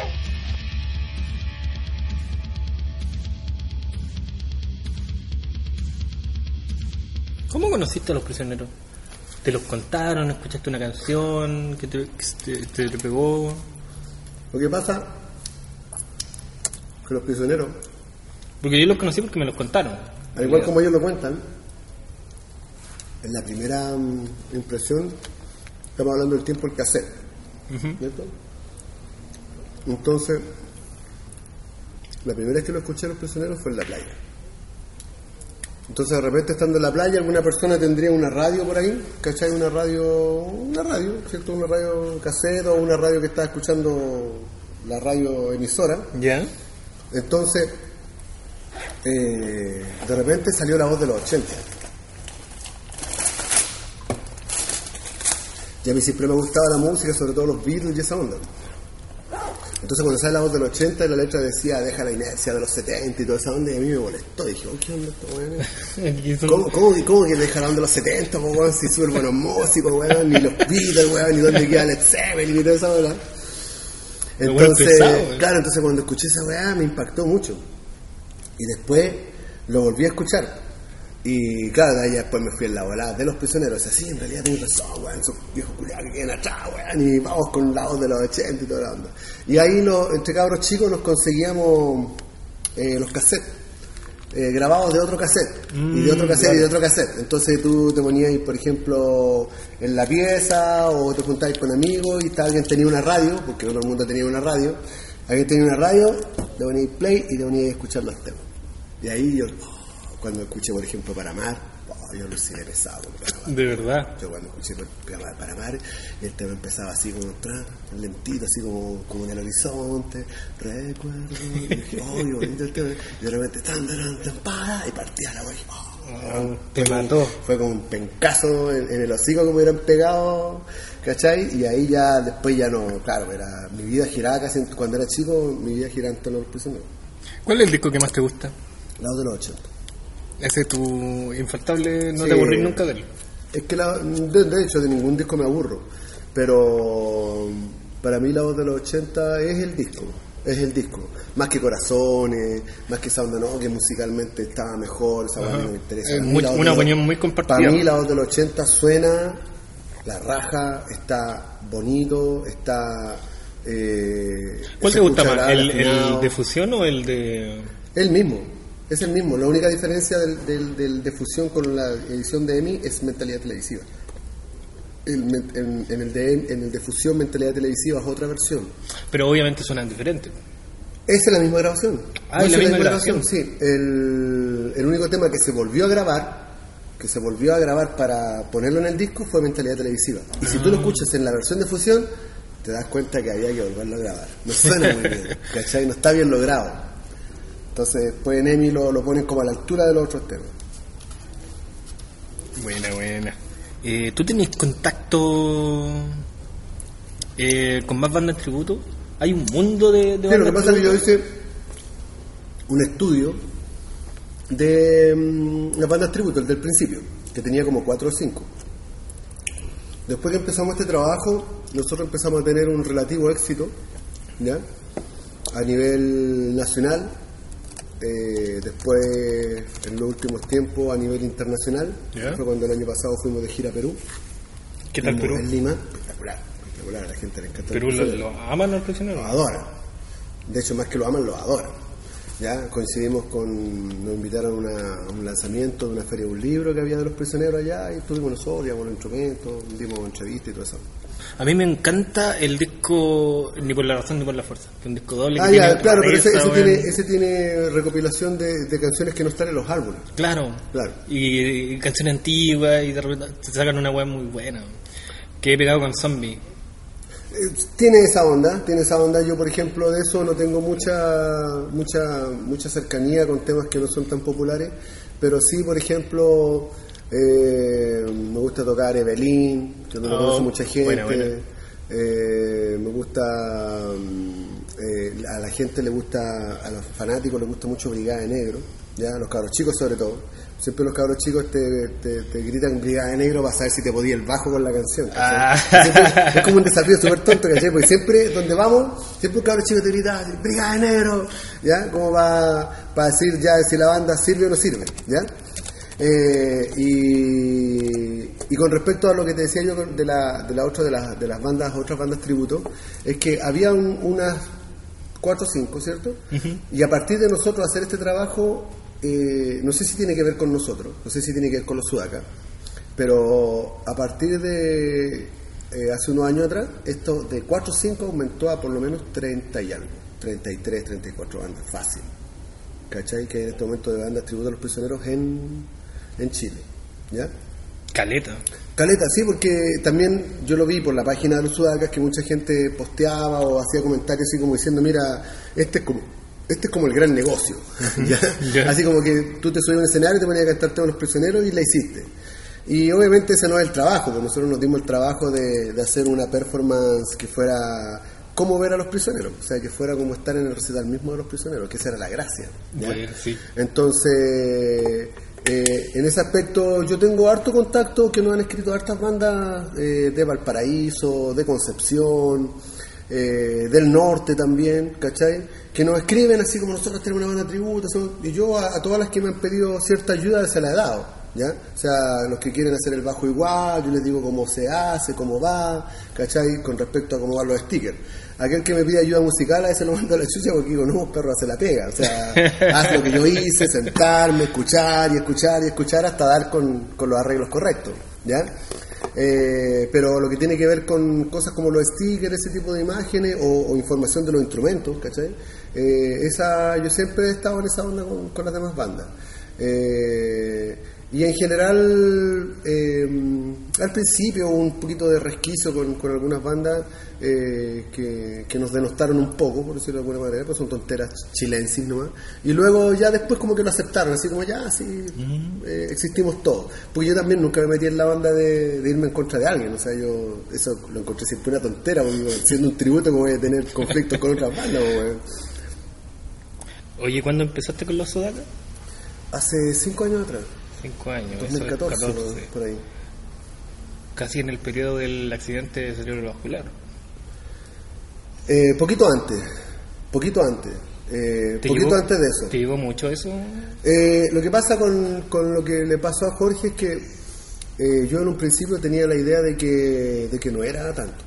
¿Cómo conociste a los prisioneros? ¿Te los contaron? ¿Escuchaste una canción que te, que te, te- te pegó? Lo que pasa que los prisioneros, Porque yo los conocí porque me los contaron. Al igual como ellos lo cuentan, en la primera mm, impresión, estamos hablando del tiempo del cassette. Entonces, la primera vez que lo escuché a los prisioneros fue en la playa. Entonces, de repente, estando en la playa, alguna persona tendría una radio por ahí, ¿cachai? Una radio, una radio, ¿cierto? Una radio cassette o una radio que estaba escuchando la radio emisora. ¿Ya? Entonces, eh, de repente salió la voz de los 80. Y a mí siempre me gustaba la música, sobre todo los Beatles y esa onda. Entonces cuando sale la voz de los 80 y la letra decía deja la inercia de los 70 y toda esa onda, y a mí me molestó. Dije, oh, ¿qué onda esto, weón? ¿Cómo, cómo, que- cómo que deja la onda de los 70, po, weón? Si súper buenos músicos, weón, ni los Beatles, weón, ni dónde queda Led Zeppelin, ni toda esa onda. Bueno Entonces, pesado, weón. claro, entonces cuando escuché esa weá me impactó mucho. Y después lo volví a escuchar. Y claro, de ahí después me fui en la volada de los prisioneros. O sea, sí, en realidad tengo razón, weón, esos viejos culiados que quedan atrás, weón, y vamos con la voz de los 80 y toda la onda. Y ahí, lo- entre cabros chicos, nos conseguíamos eh, los cassettes. eh, grabados de otro cassette y de otro cassette y de otro cassette entonces tú te ponías por ejemplo en la pieza o te juntabas con amigos y tal, alguien tenía una radio porque todo el mundo tenía una radio alguien tenía una radio le ponías play y te ponías a escuchar los temas y ahí yo cuando escuché por ejemplo para amar oh, yo lo sé pesado Para. De verdad. Yo cuando escuché para amar, el tema empezaba así como lentito, así como, como en el horizonte, recuerdo, y dije, oh, qué bonito el tema, y de repente tan, tan, tan, para, y partía la wey, oh, Te mató. fue como un pencazo en, en el hocico que me hubieran pegado, ¿cachai? Y ahí ya, después ya no, claro, era, mi vida giraba casi, cuando era chico, mi vida giraba en torno a los prisioneros, ¿Cuál es el disco que más te gusta? Lado de los 80. Ese es tu infaltable, no Sí. te aburrís nunca de él. Es que la- de, de hecho de ningún disco me aburro, pero para mí la voz de los 80 es el disco, es el disco. Más que corazones, más que onda, no, que musicalmente estaba mejor, esa no me interesa. Muy- la una opinión muy compartida. Para mí la voz de los 80 suena, la raja, está bonito, está... Eh, ¿Cuál te gusta más? ¿El, de fusión o el de.? El mismo, es el mismo. La única diferencia del, del- del de fusión con la edición de EMI es mentalidad televisiva. El en, en el de, en el de fusión, mentalidad televisiva es otra versión. Pero obviamente suenan diferentes. Esa es la misma grabación. Ah, ¿es la misma grabación? Sí. El, el único tema que se volvió a grabar, que se volvió a grabar para ponerlo en el disco, fue mentalidad televisiva. Y si tú Ah. lo escuchas en la versión de fusión, te das cuenta que había que volverlo a grabar. No suena muy bien, ¿cachai? No está bien logrado. Entonces, después en EMI lo, lo ponen como a la altura de los otros temas. Buena, buena. Eh, ¿Tú tenés contacto eh, con más bandas tributo? ¿Hay un mundo de, de Sí, lo que bandas pasa es que yo hice un estudio de mm, las bandas tributo, el del principio, que tenía como cuatro o cinco. Después que empezamos este trabajo, nosotros empezamos a tener un relativo éxito, ¿ya? A nivel nacional, eh, después en los últimos tiempos a nivel internacional, fue cuando el año pasado fuimos de gira a Perú. ¿Qué tal Perú? En Lima, espectacular, espectacular, a la gente le encanta. ¿Perú lo, lo aman los lo prisioneros? adoran. De hecho, más que lo aman, lo adoran. Ya coincidimos con, nos invitaron a, una- a un lanzamiento de una feria de un libro que había de los prisioneros allá y estuvimos nosotros, llevamos los instrumentos, dimos entrevistas y todo eso. A mí me encanta el disco Ni por la razón ni por la fuerza, que es un disco doble. Ah, que ya, tiene claro, pero ese, tiene, ese tiene recopilación de, de canciones que no están en los álbumes. Claro. Claro. Y, y canciones antiguas y de repente te sacan una weá muy buena. Que he pegado con Zombie. Eh, Tiene esa onda, tiene esa onda. Yo, por ejemplo, de eso no tengo mucha, mucha, mucha cercanía con temas que no son tan populares, pero sí, por ejemplo, eh, me gusta tocar Evelyn, que no lo Oh, conoce mucha gente. buena, buena. Eh, me gusta, mm, eh, a la gente le gusta, a los fanáticos les gusta mucho Brigada de Negro, ya, a los cabros chicos sobre todo. Siempre los cabros chicos te, te, te gritan Brigada de Negro para saber si te podía el bajo con la canción. Ah. Siempre- es como un desafío súper tonto, ¿cachai? Porque siempre, donde vamos, siempre un cabro chico te grita, Brigada de Negro, ¿ya? Como va para decir ya si la banda sirve o no sirve, ¿ya? Eh, y, y con respecto a lo que te decía yo de la, de la otra de, las de las bandas, otras bandas tributo, es que había un- unas cuatro o cinco, ¿cierto? Y a partir de nosotros hacer este trabajo, eh, no sé si tiene que ver con nosotros, no sé si tiene que ver con los sudacas, pero a partir de eh, hace unos años atrás, esto de 4 o 5 aumentó a por lo menos 30 y algo, 33, 34 bandas, fácil. ¿Cachai? Que hay en este momento de bandas tributo a los prisioneros en, en Chile. ¿Ya? Caleta. Caleta, sí, porque también yo lo vi por la página de los sudacas que mucha gente posteaba o hacía comentarios así como diciendo, mira, este es como, este es como el gran negocio. Así como que tú te subías a un escenario y te ponías a cantar todos los prisioneros y la hiciste. Y obviamente ese no es el trabajo, porque nosotros nos dimos el trabajo de, de hacer una performance que fuera como ver a los prisioneros, o sea, que fuera como estar en el recital mismo de los prisioneros, que esa era la gracia. ¿ya? Bueno, sí. Entonces, eh, en ese aspecto yo tengo harto contacto que nos han escrito hartas bandas eh, de Valparaíso, de Concepción, eh, del norte también, ¿cachai? Que nos escriben así como nosotros tenemos una banda somos- y yo a, a todas las que me han pedido cierta ayuda se la he dado, ¿ya? O sea, los que quieren hacer el bajo igual, yo les digo cómo se hace, cómo va, ¿cachai? Con respecto a cómo van los stickers. Aquel que me pide ayuda musical, a ese lo mando a la chucha porque digo, no, perro, hace la pega. O sea, haz lo que yo hice, sentarme, escuchar y escuchar y escuchar hasta dar con, con los arreglos correctos, ¿ya? Eh, pero lo que tiene que ver con cosas como los stickers, ese tipo de imágenes o, información de los instrumentos, ¿cachai? Eh, esa, yo siempre he estado en esa onda con, con las demás bandas. Eh, y en general, eh, al principio hubo un poquito de resquicio con, con algunas bandas eh, que, que nos denostaron un poco, por decirlo de alguna manera, pues son tonteras chilensis nomás. Y luego ya después como que lo aceptaron, así como ya, sí, eh, existimos todos. Porque yo también nunca me metí en la banda de, de irme en contra de alguien, o sea, yo eso lo encontré siempre una tontera, porque siendo un tributo como voy a tener conflictos con otras bandas. Oye, ¿cuándo empezaste con los Sudacas? Hace cinco años atrás, Años. eso es 2014, 14, por- por ahí. Casi en el periodo del accidente cerebrovascular. Eh, poquito antes, poquito antes, eh, ¿Te poquito llevó- antes de eso. ¿Te llevó mucho eso? Eh, lo que pasa con, con lo que le pasó a Jorge es que eh, yo en un principio tenía la idea de que, de que no era tanto.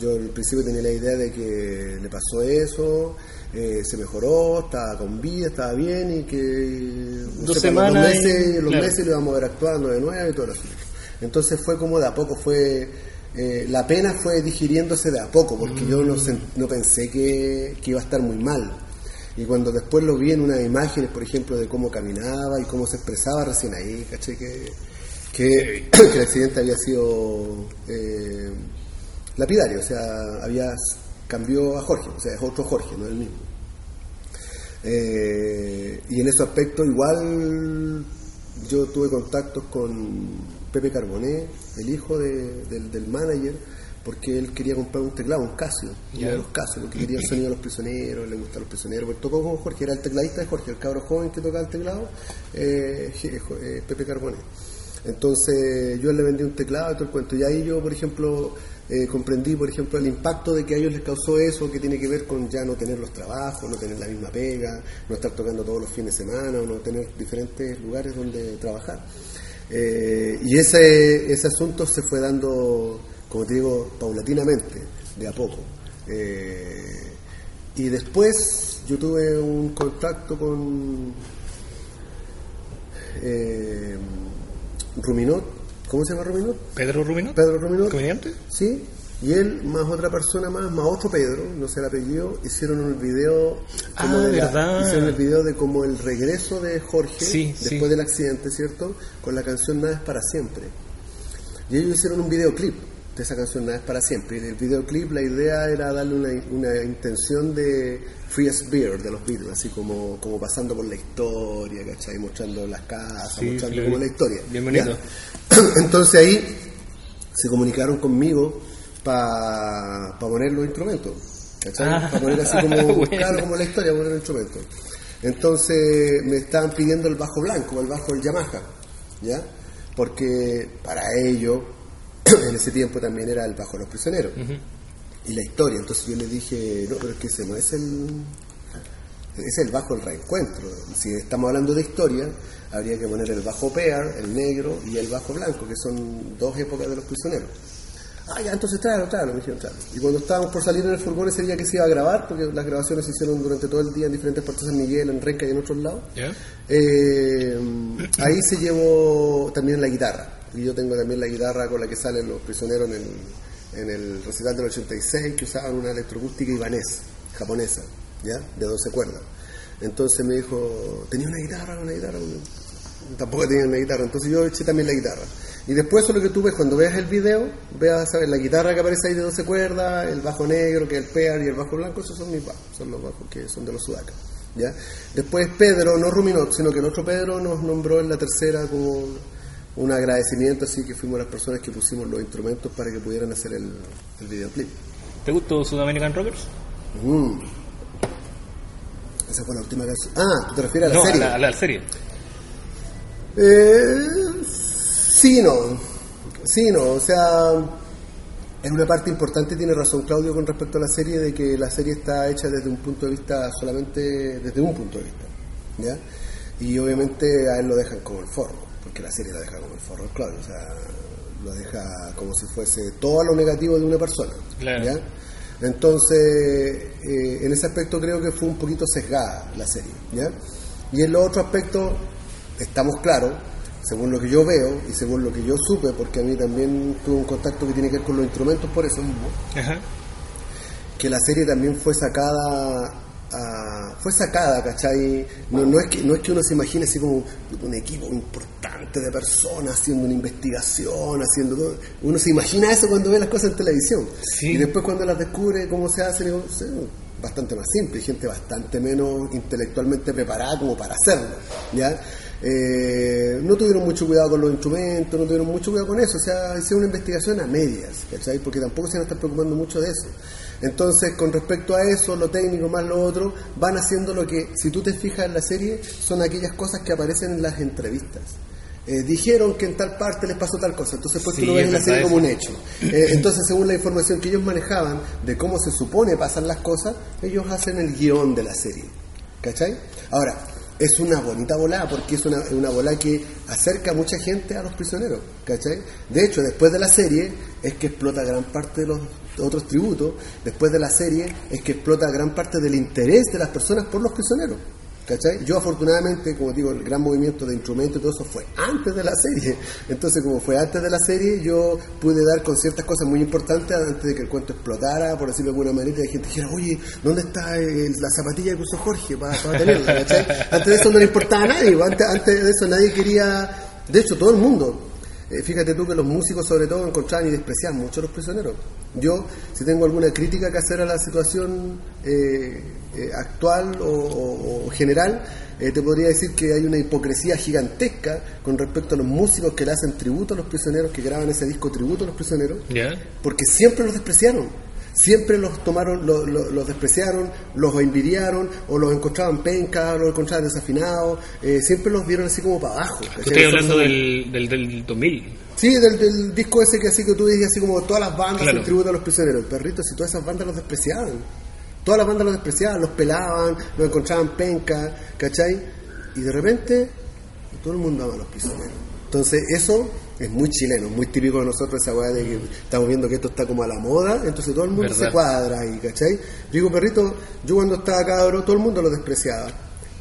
Yo al principio tenía la idea de que le pasó eso, eh, se mejoró, estaba con vida, estaba bien y que Dos semanas los meses, y- los claro. meses lo íbamos a ver actuando de nuevo y todo eso. Entonces fue como de a poco, fue eh, la pena fue digiriéndose de a poco, porque yo no, no pensé que, que iba a estar muy mal. Y cuando después lo vi en unas imágenes, por ejemplo, de cómo caminaba y cómo se expresaba, recién ahí, caché que, que, que el accidente había sido eh, lapidario, o sea, había cambió a Jorge, o sea, es otro Jorge, no el mismo. Eh, y en ese aspecto igual yo tuve contactos con Pepe Carboné, el hijo de- del, del manager, porque él quería comprar un teclado, un Casio, uno Ya. de los Casio, porque quería el sonido de los prisioneros, le gustan los prisioneros, pues tocó con Jorge, era el tecladista de Jorge, el cabro joven que tocaba el teclado, eh, eh, Pepe Carboné. Entonces yo le vendí un teclado y todo el cuento. Y ahí yo, por ejemplo, eh, comprendí, por ejemplo, el impacto de que a ellos les causó eso, que tiene que ver con ya no tener los trabajos, no tener la misma pega, no estar tocando todos los fines de semana, o no tener diferentes lugares donde trabajar. Eh, y ese, ese asunto se fue dando, como te digo, paulatinamente, de a poco. Eh, y después yo tuve un contacto con eh, Ruminot, ¿cómo se llama Ruminot? ¿Pedro Rubino? Pedro Ruminot. ¿Comediante? Sí, y él más otra persona más, más otro Pedro, no sé el apellido, hicieron un video como Ah, de la- verdad. hicieron el video de como el regreso de Jorge Sí, después sí. del accidente, ¿cierto? Con la canción Nada es para siempre. Y ellos hicieron un videoclip de esa canción Nada es para siempre. Y en el videoclip la idea era darle una, una intención de Free as Beer de los Beatles, así como, como pasando por la historia, ¿cachai? Mostrando las casas, Sí, mostrando sí, como la historia. Bien bonito. ¿ya? Entonces ahí se comunicaron conmigo para poner los instrumentos. ¿cachai? Ah, para poner así como, bueno. claro, como la historia, poner los instrumentos. Entonces me estaban pidiendo el bajo blanco, el bajo del Yamaha, ¿ya? Porque para ello, en ese tiempo también era el bajo los prisioneros. Y la historia, entonces yo le dije, no, pero es que ese no es el, es el bajo del reencuentro. Si estamos hablando de historia, habría que poner el bajo pear, el negro y el bajo blanco, que son dos épocas de los prisioneros. Ah, ya, entonces tráelo, tráelo, me dijeron tráelo. Y cuando estábamos por salir en el furgón ese día que se iba a grabar, porque las grabaciones se hicieron durante todo el día en diferentes partes de San Miguel, en Renca y en otros lados, eh, ahí se llevó también la guitarra. Y yo tengo también la guitarra con la que salen los prisioneros en el, en el recital del 86, que usaban una electroacústica ibanés, japonesa, ¿ya? De 12 cuerdas. Entonces me dijo, ¿tenía una guitarra? Una guitarra. Tampoco tenía una guitarra. Entonces yo eché también la guitarra. Y después eso lo que tú ves cuando veas el video, veas ¿sabes? la guitarra que aparece ahí de 12 cuerdas, el bajo negro que es el pear y el bajo blanco, esos son mis bajos, son los bajos que son de los sudacas. ¿ya? Después Pedro, no Ruminot, sino que el otro Pedro nos nombró en la tercera como un agradecimiento, así que fuimos las personas que pusimos los instrumentos para que pudieran hacer el, el videoclip. ¿Te gustó Sudamerican Rockers? Mm. Esa fue la última canción. Ah, ¿tú te refieres a la no, serie? a la, a la serie. Eh, sí, no. Sí, no. O sea, en una parte importante tiene razón Claudio con respecto a la serie de que la serie está hecha desde un punto de vista solamente desde un punto de vista, ¿ya? Y obviamente a él lo dejan como el forro, porque la serie la deja como el forro Claudio, o sea, lo deja como si fuese todo lo negativo de una persona, Claro. ¿ya? Entonces, eh, en ese aspecto creo que fue un poquito sesgada la serie, ¿ya? Y en los otros aspectos, estamos claros, según lo que yo veo y según lo que yo supe, porque a mí también tuve un contacto que tiene que ver con los instrumentos por eso mismo, Ajá. que la serie también fue sacada a- fue sacada, ¿cachai? No, no, es que, no es que uno se imagine así como un equipo importante de personas haciendo una investigación, haciendo todo. Uno se imagina eso cuando ve las cosas en televisión. Sí. Y después cuando las descubre cómo se hacen, bastante más simple, gente bastante menos intelectualmente preparada como para hacerlo, ¿ya? Eh, no tuvieron mucho cuidado con los instrumentos, no tuvieron mucho cuidado con eso, o sea, hicieron una investigación a medias, ¿cachai? Porque tampoco se van a estar preocupando mucho de eso. Entonces, con respecto a eso, lo técnico más lo otro, van haciendo lo que, si tú te fijas en la serie, son aquellas cosas que aparecen en las entrevistas. eh, dijeron que en tal parte les pasó tal cosa, entonces pues Sí, tú lo ves es en la serie como un hecho. Eh, entonces, según la información que ellos manejaban de cómo se supone pasan las cosas, ellos hacen el guion de la serie. ¿Cachai? Ahora, es una bonita volada porque es una, una volada que acerca a mucha gente a los prisioneros. ¿Cachai? De hecho, después de la serie es que explota gran parte de los otros tributos, después de la serie es que explota gran parte del interés de las personas por los prisioneros. ¿Cachai? Yo afortunadamente, como digo, el gran movimiento de instrumentos y todo eso fue antes de la serie. Entonces, como fue antes de la serie, yo pude dar con ciertas cosas muy importantes antes de que el cuento explotara, por decirlo de alguna manera, y la gente dijera, oye, ¿dónde está eh, la zapatilla que usó Jorge para, tenerla? ¿Cachai? Antes de eso no le importaba a nadie, antes, antes de eso nadie quería, de hecho todo el mundo, eh, fíjate tú que los músicos sobre todo encontraban y despreciaban mucho a los prisioneros. Yo, si tengo alguna crítica que hacer a la situación eh, eh, actual o, o- o general, eh, te podría decir que hay una hipocresía gigantesca con respecto a los músicos que le hacen tributo a los prisioneros, que graban ese disco tributo a los prisioneros, porque siempre los despreciaron. Siempre los tomaron, lo- lo- los despreciaron, los envidiaron, o los encontraban pencas, los encontraban desafinados, eh, siempre los vieron así como para abajo. Eso hablando del, del, del 2000. Sí, del, del disco ese que así que tú dices, así como todas las bandas Claro. en tributo a los prisioneros. El perrito, si todas esas bandas los despreciaban. Todas las bandas los despreciaban, los pelaban, los encontraban penca, ¿cachai? Y de repente, todo el mundo ama a los prisioneros. Entonces, eso es muy chileno, muy típico de nosotros, esa weá de que estamos viendo que esto está como a la moda, entonces todo el mundo Verdad. se cuadra ahí, ¿cachai? Digo, perrito, yo cuando estaba cabro, todo el mundo lo despreciaba.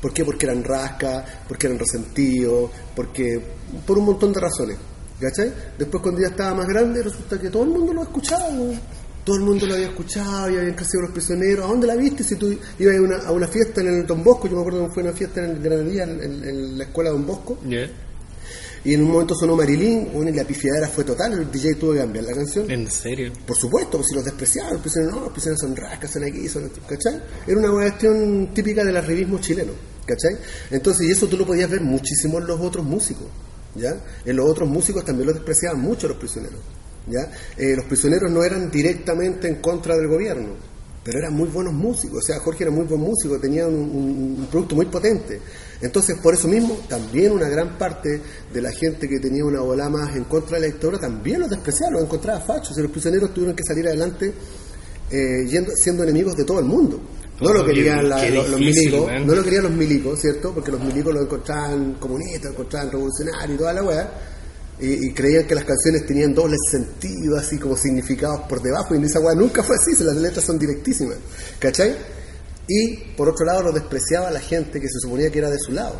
¿Por qué? Porque eran rascas, porque eran resentidos, porque por un montón de razones. ¿Cachai? Después cuando ya estaba más grande resulta que todo el mundo lo escuchaba. weón. Todo el mundo lo había escuchado y habían crecido los prisioneros. ¿A dónde la viste? Si tú ibas a una, a una fiesta en el Don Bosco, yo me acuerdo que fue una fiesta en el Granadilla, en, en- en la escuela Don Bosco, ¿Ya? y en un momento sonó Marilyn, bueno, y la pifiadera fue total, el DJ tuvo que cambiar la canción. ¿En serio? Por supuesto, pues si los despreciaban, los prisioneros no, los prisioneros son rascas, son aquí, son ¿cachai? Era una cuestión típica del arribismo chileno, ¿cachai? Entonces, y eso tú lo podías ver muchísimo en los otros músicos, ¿ya? En los otros músicos también los despreciaban mucho los prisioneros, ¿ya? Eh, los prisioneros no eran directamente en contra del gobierno, pero eran muy buenos músicos, o sea, Jorge era muy buen músico, tenía un, un- un producto muy potente. Entonces, por eso mismo, también una gran parte de la gente que tenía una bola más en contra de la dictadura también los despreciaba, los encontraba fachos, y los prisioneros tuvieron que salir adelante eh, yendo, siendo enemigos de todo el mundo. No lo querían la- los, los milicos, man. no lo querían los milicos, ¿cierto? Porque los milicos los encontraban comunistas, los encontraban revolucionarios y toda la weá. Y, y creían que las canciones tenían doble sentido, así como significados por debajo, y en esa weá nunca fue así, las letras son directísimas, ¿cachai? Y por otro lado lo despreciaba la gente que se suponía que era de su lado,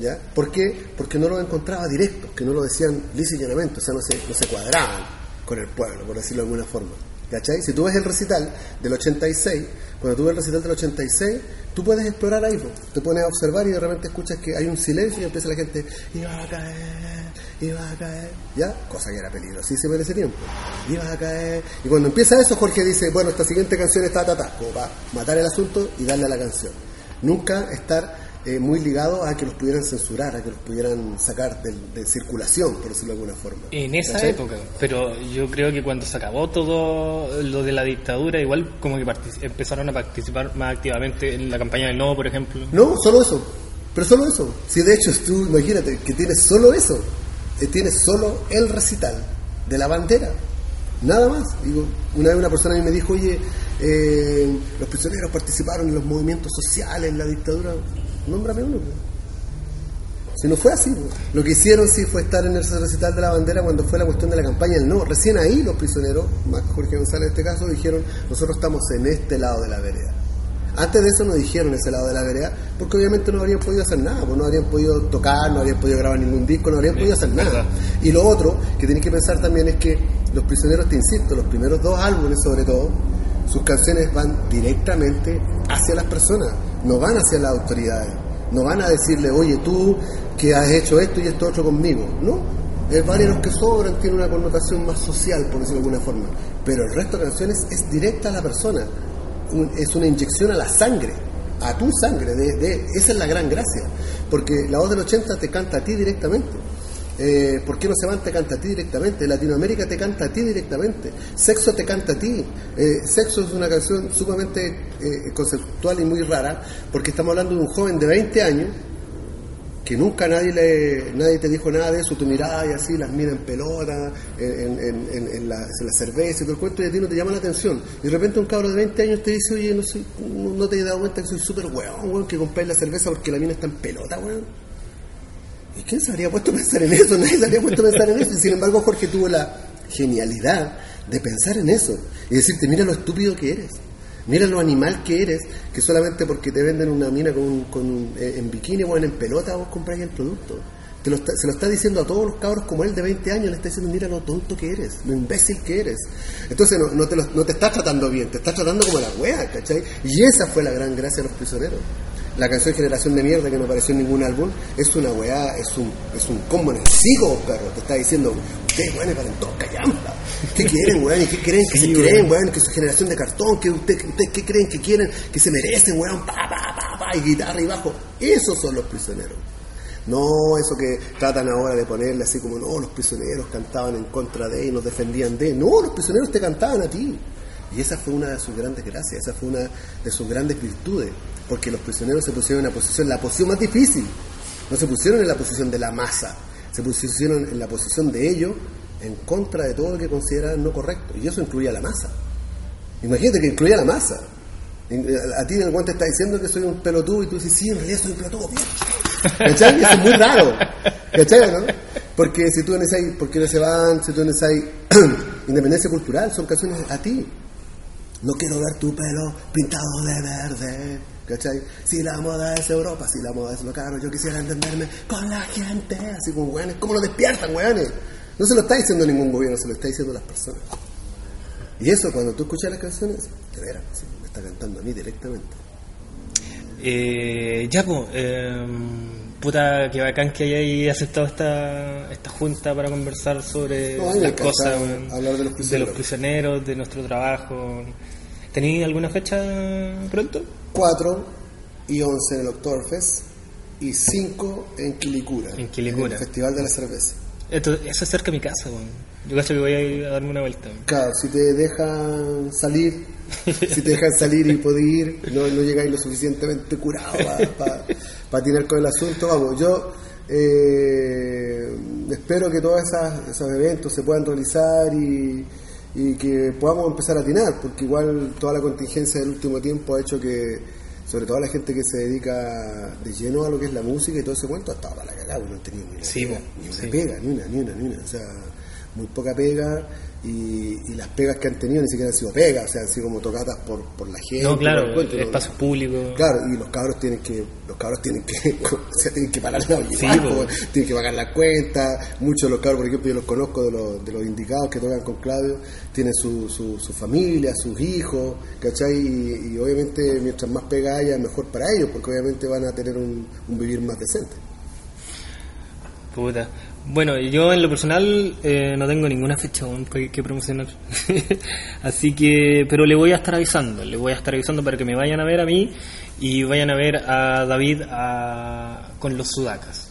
¿ya? ¿Por qué? Porque no los encontraba directos, que no lo decían y llanamente, o sea, no se, no se cuadraban con el pueblo, por decirlo de alguna forma. ¿Cachai? Si tú ves el recital del 86, cuando tú ves el recital del 86, tú puedes explorar ahí, po. te pones a observar y de repente escuchas que hay un silencio y empieza la gente, iba a caer, iba a caer, ¿ya? Cosa que era peligrosísima en ese tiempo, iba a caer. Y cuando empieza eso, Jorge dice, bueno, esta siguiente canción está ta, ta, como para matar el asunto y darle a la canción. Nunca estar eh, muy ligado a que los pudieran censurar, a que los pudieran sacar de, de circulación, por decirlo de alguna forma. En esa ¿Cachai? época, pero yo creo que cuando se acabó todo lo de la dictadura, igual como que empezaron a participar más activamente en la campaña del no, por ejemplo. No, solo eso. Pero solo eso. Si de hecho tú imagínate que tienes solo eso. Eh, tienes solo el recital de la bandera. Nada más. Digo, una vez una persona a mí me dijo, oye, eh, los prisioneros participaron en los movimientos sociales, en la dictadura. Nómbrame uno. pues. Si no fue así, pues. lo que hicieron sí fue estar en ese recital de la bandera cuando fue la cuestión de la campaña del no. Recién ahí los prisioneros, más Jorge González en este caso, dijeron, nosotros estamos en este lado de la vereda. Antes de eso no dijeron ese lado de la vereda, porque obviamente no habrían podido hacer nada, pues no habrían podido tocar, no habrían podido grabar ningún disco, no habrían podido hacer nada. Y lo otro que tienen que pensar también es que los prisioneros, te insisto, los primeros dos álbumes sobre todo, sus canciones van directamente hacia las personas, no van hacia las autoridades, no van a decirle, oye, tú que has hecho esto y esto otro conmigo, ¿no? El Los que sobran tiene una connotación más social, por decirlo de alguna forma, pero el resto de canciones es directa a la persona, un- es una inyección a la sangre, a tu sangre, de, esa es la gran gracia, porque la voz del 80 te canta a ti directamente. Eh, ¿Por qué no se van? Te canta a ti directamente. Latinoamérica te canta a ti directamente. Sexo te canta a ti. Eh, Sexo es una canción sumamente eh, conceptual y muy rara, porque estamos hablando de un joven de 20 años que nunca nadie le, nadie te dijo nada de eso, tú mirabas y así, las miras en pelota, en, en, en, en la, la cerveza y todo el cuento, y a ti no te llama la atención. Y de repente un cabro de 20 años te dice, oye, no, soy, no, te he dado cuenta que soy súper weón, weón, que compráis la cerveza porque la mina está en pelota, weón. ¿Y quién se habría puesto a pensar en eso? Nadie se habría puesto a pensar en eso. Y sin embargo, Jorge tuvo la genialidad de pensar en eso y decirte, mira lo estúpido que eres. Mira lo animal que eres, que solamente porque te venden una mina con, con eh, en bikini o en pelota vos compráis el producto. Te lo está- se lo está diciendo a todos los cabros como él de 20 años, le está diciendo, mira lo tonto que eres, lo imbécil que eres. Entonces no, no te, lo- no te estás tratando bien, te estás tratando como la wea, ¿cachai? Y esa fue la gran gracia de los prisioneros. La canción Generación de Mierda, que no apareció en ningún álbum, es una weá, es un, es un combo en el psico, perro. Te está diciendo, ustedes, weón, paren todos callampa. ¿Qué quieren, weón? ¿Y qué creen que se creen, weón? Que su generación de cartón, que ustedes usted, ¿qué creen que quieren? Que se merecen, weón, pa, pa, pa, pa, y guitarra y bajo. Esos son los prisioneros. No eso que tratan ahora de ponerle así como, no, los prisioneros cantaban en contra de y nos defendían de. No, los prisioneros te cantaban a ti. Y esa fue una de sus grandes gracias, esa fue una de sus grandes virtudes, porque los prisioneros se pusieron en la posición, la posición más difícil. No se pusieron en la posición de la masa, se pusieron en la posición de ellos en contra de todo lo que consideraban no correcto. Y eso incluía la masa. Imagínate que incluía la masa. A ti en el guante está diciendo que soy un pelotudo y tú dices, sí, en realidad soy un pelotudo. ¿Cachai? Eso es muy raro. ¿Cachai, no? Porque si tú en ese hay, porque no se van, si tú en ese independencia cultural, son canciones a ti. No quiero ver tu pelo pintado de verde. ¿Cachai? Si la moda es Europa, si la moda es lo caro, yo quisiera entenderme con la gente. Así como, weones, ¿cómo lo despiertan, weones? No se lo está diciendo ningún gobierno, se lo está diciendo las personas. Y eso, cuando tú escuchas las canciones, de veras, sí, me está cantando a mí directamente. Eh, ya, pues, puta, que bacán que hayáis aceptado esta, esta junta para conversar sobre No, las cosas, hablar de los prisioneros. prisioneros, de nuestro trabajo. ¿Tenéis alguna fecha pronto? 4 y 11 en el Oktoberfest y 5 en Quilicura. En Quilicura. el Festival de la Cerveza. Esto, eso es cerca de mi casa, weón. Yo cacho que voy a ir a darme una vuelta. Claro, si te dejan salir, si te dejan salir y poder ir, no, no llegáis lo suficientemente curado para patinar con el asunto, vamos, yo eh, espero que todos esos eventos se puedan realizar y, y que podamos empezar a atinar, porque igual toda la contingencia del último tiempo ha hecho que, sobre todo la gente que se dedica de lleno a lo que es la música y todo ese cuento, ha estado para la cagada, no han tenido ni una, Sí, pega, ni una sí. pega, ni una, ni una, ni una, o sea, muy poca pega y, y las pegas que han tenido ni siquiera han sido pegas, o sea, han sido como tocadas por, por la gente. No, claro, espacios públicos. Claro, y los cabros tienen que, los cabros tienen que, o sea, tienen que parar la Sí, tienen que pagar la cuenta, muchos de los cabros, por ejemplo, yo los conozco de los, de los indicados que tocan con Claudio, tienen su, su, su familia, sus hijos, ¿cachai? Y, y obviamente mientras más pega haya, mejor para ellos, porque obviamente van a tener un, un vivir más decente. Puta. Bueno, yo en lo personal eh, no tengo ninguna fecha que, que promocionar. Así que, pero le voy a estar avisando, le voy a estar avisando para que me vayan a ver a mí y vayan a ver a David a- con los sudacas.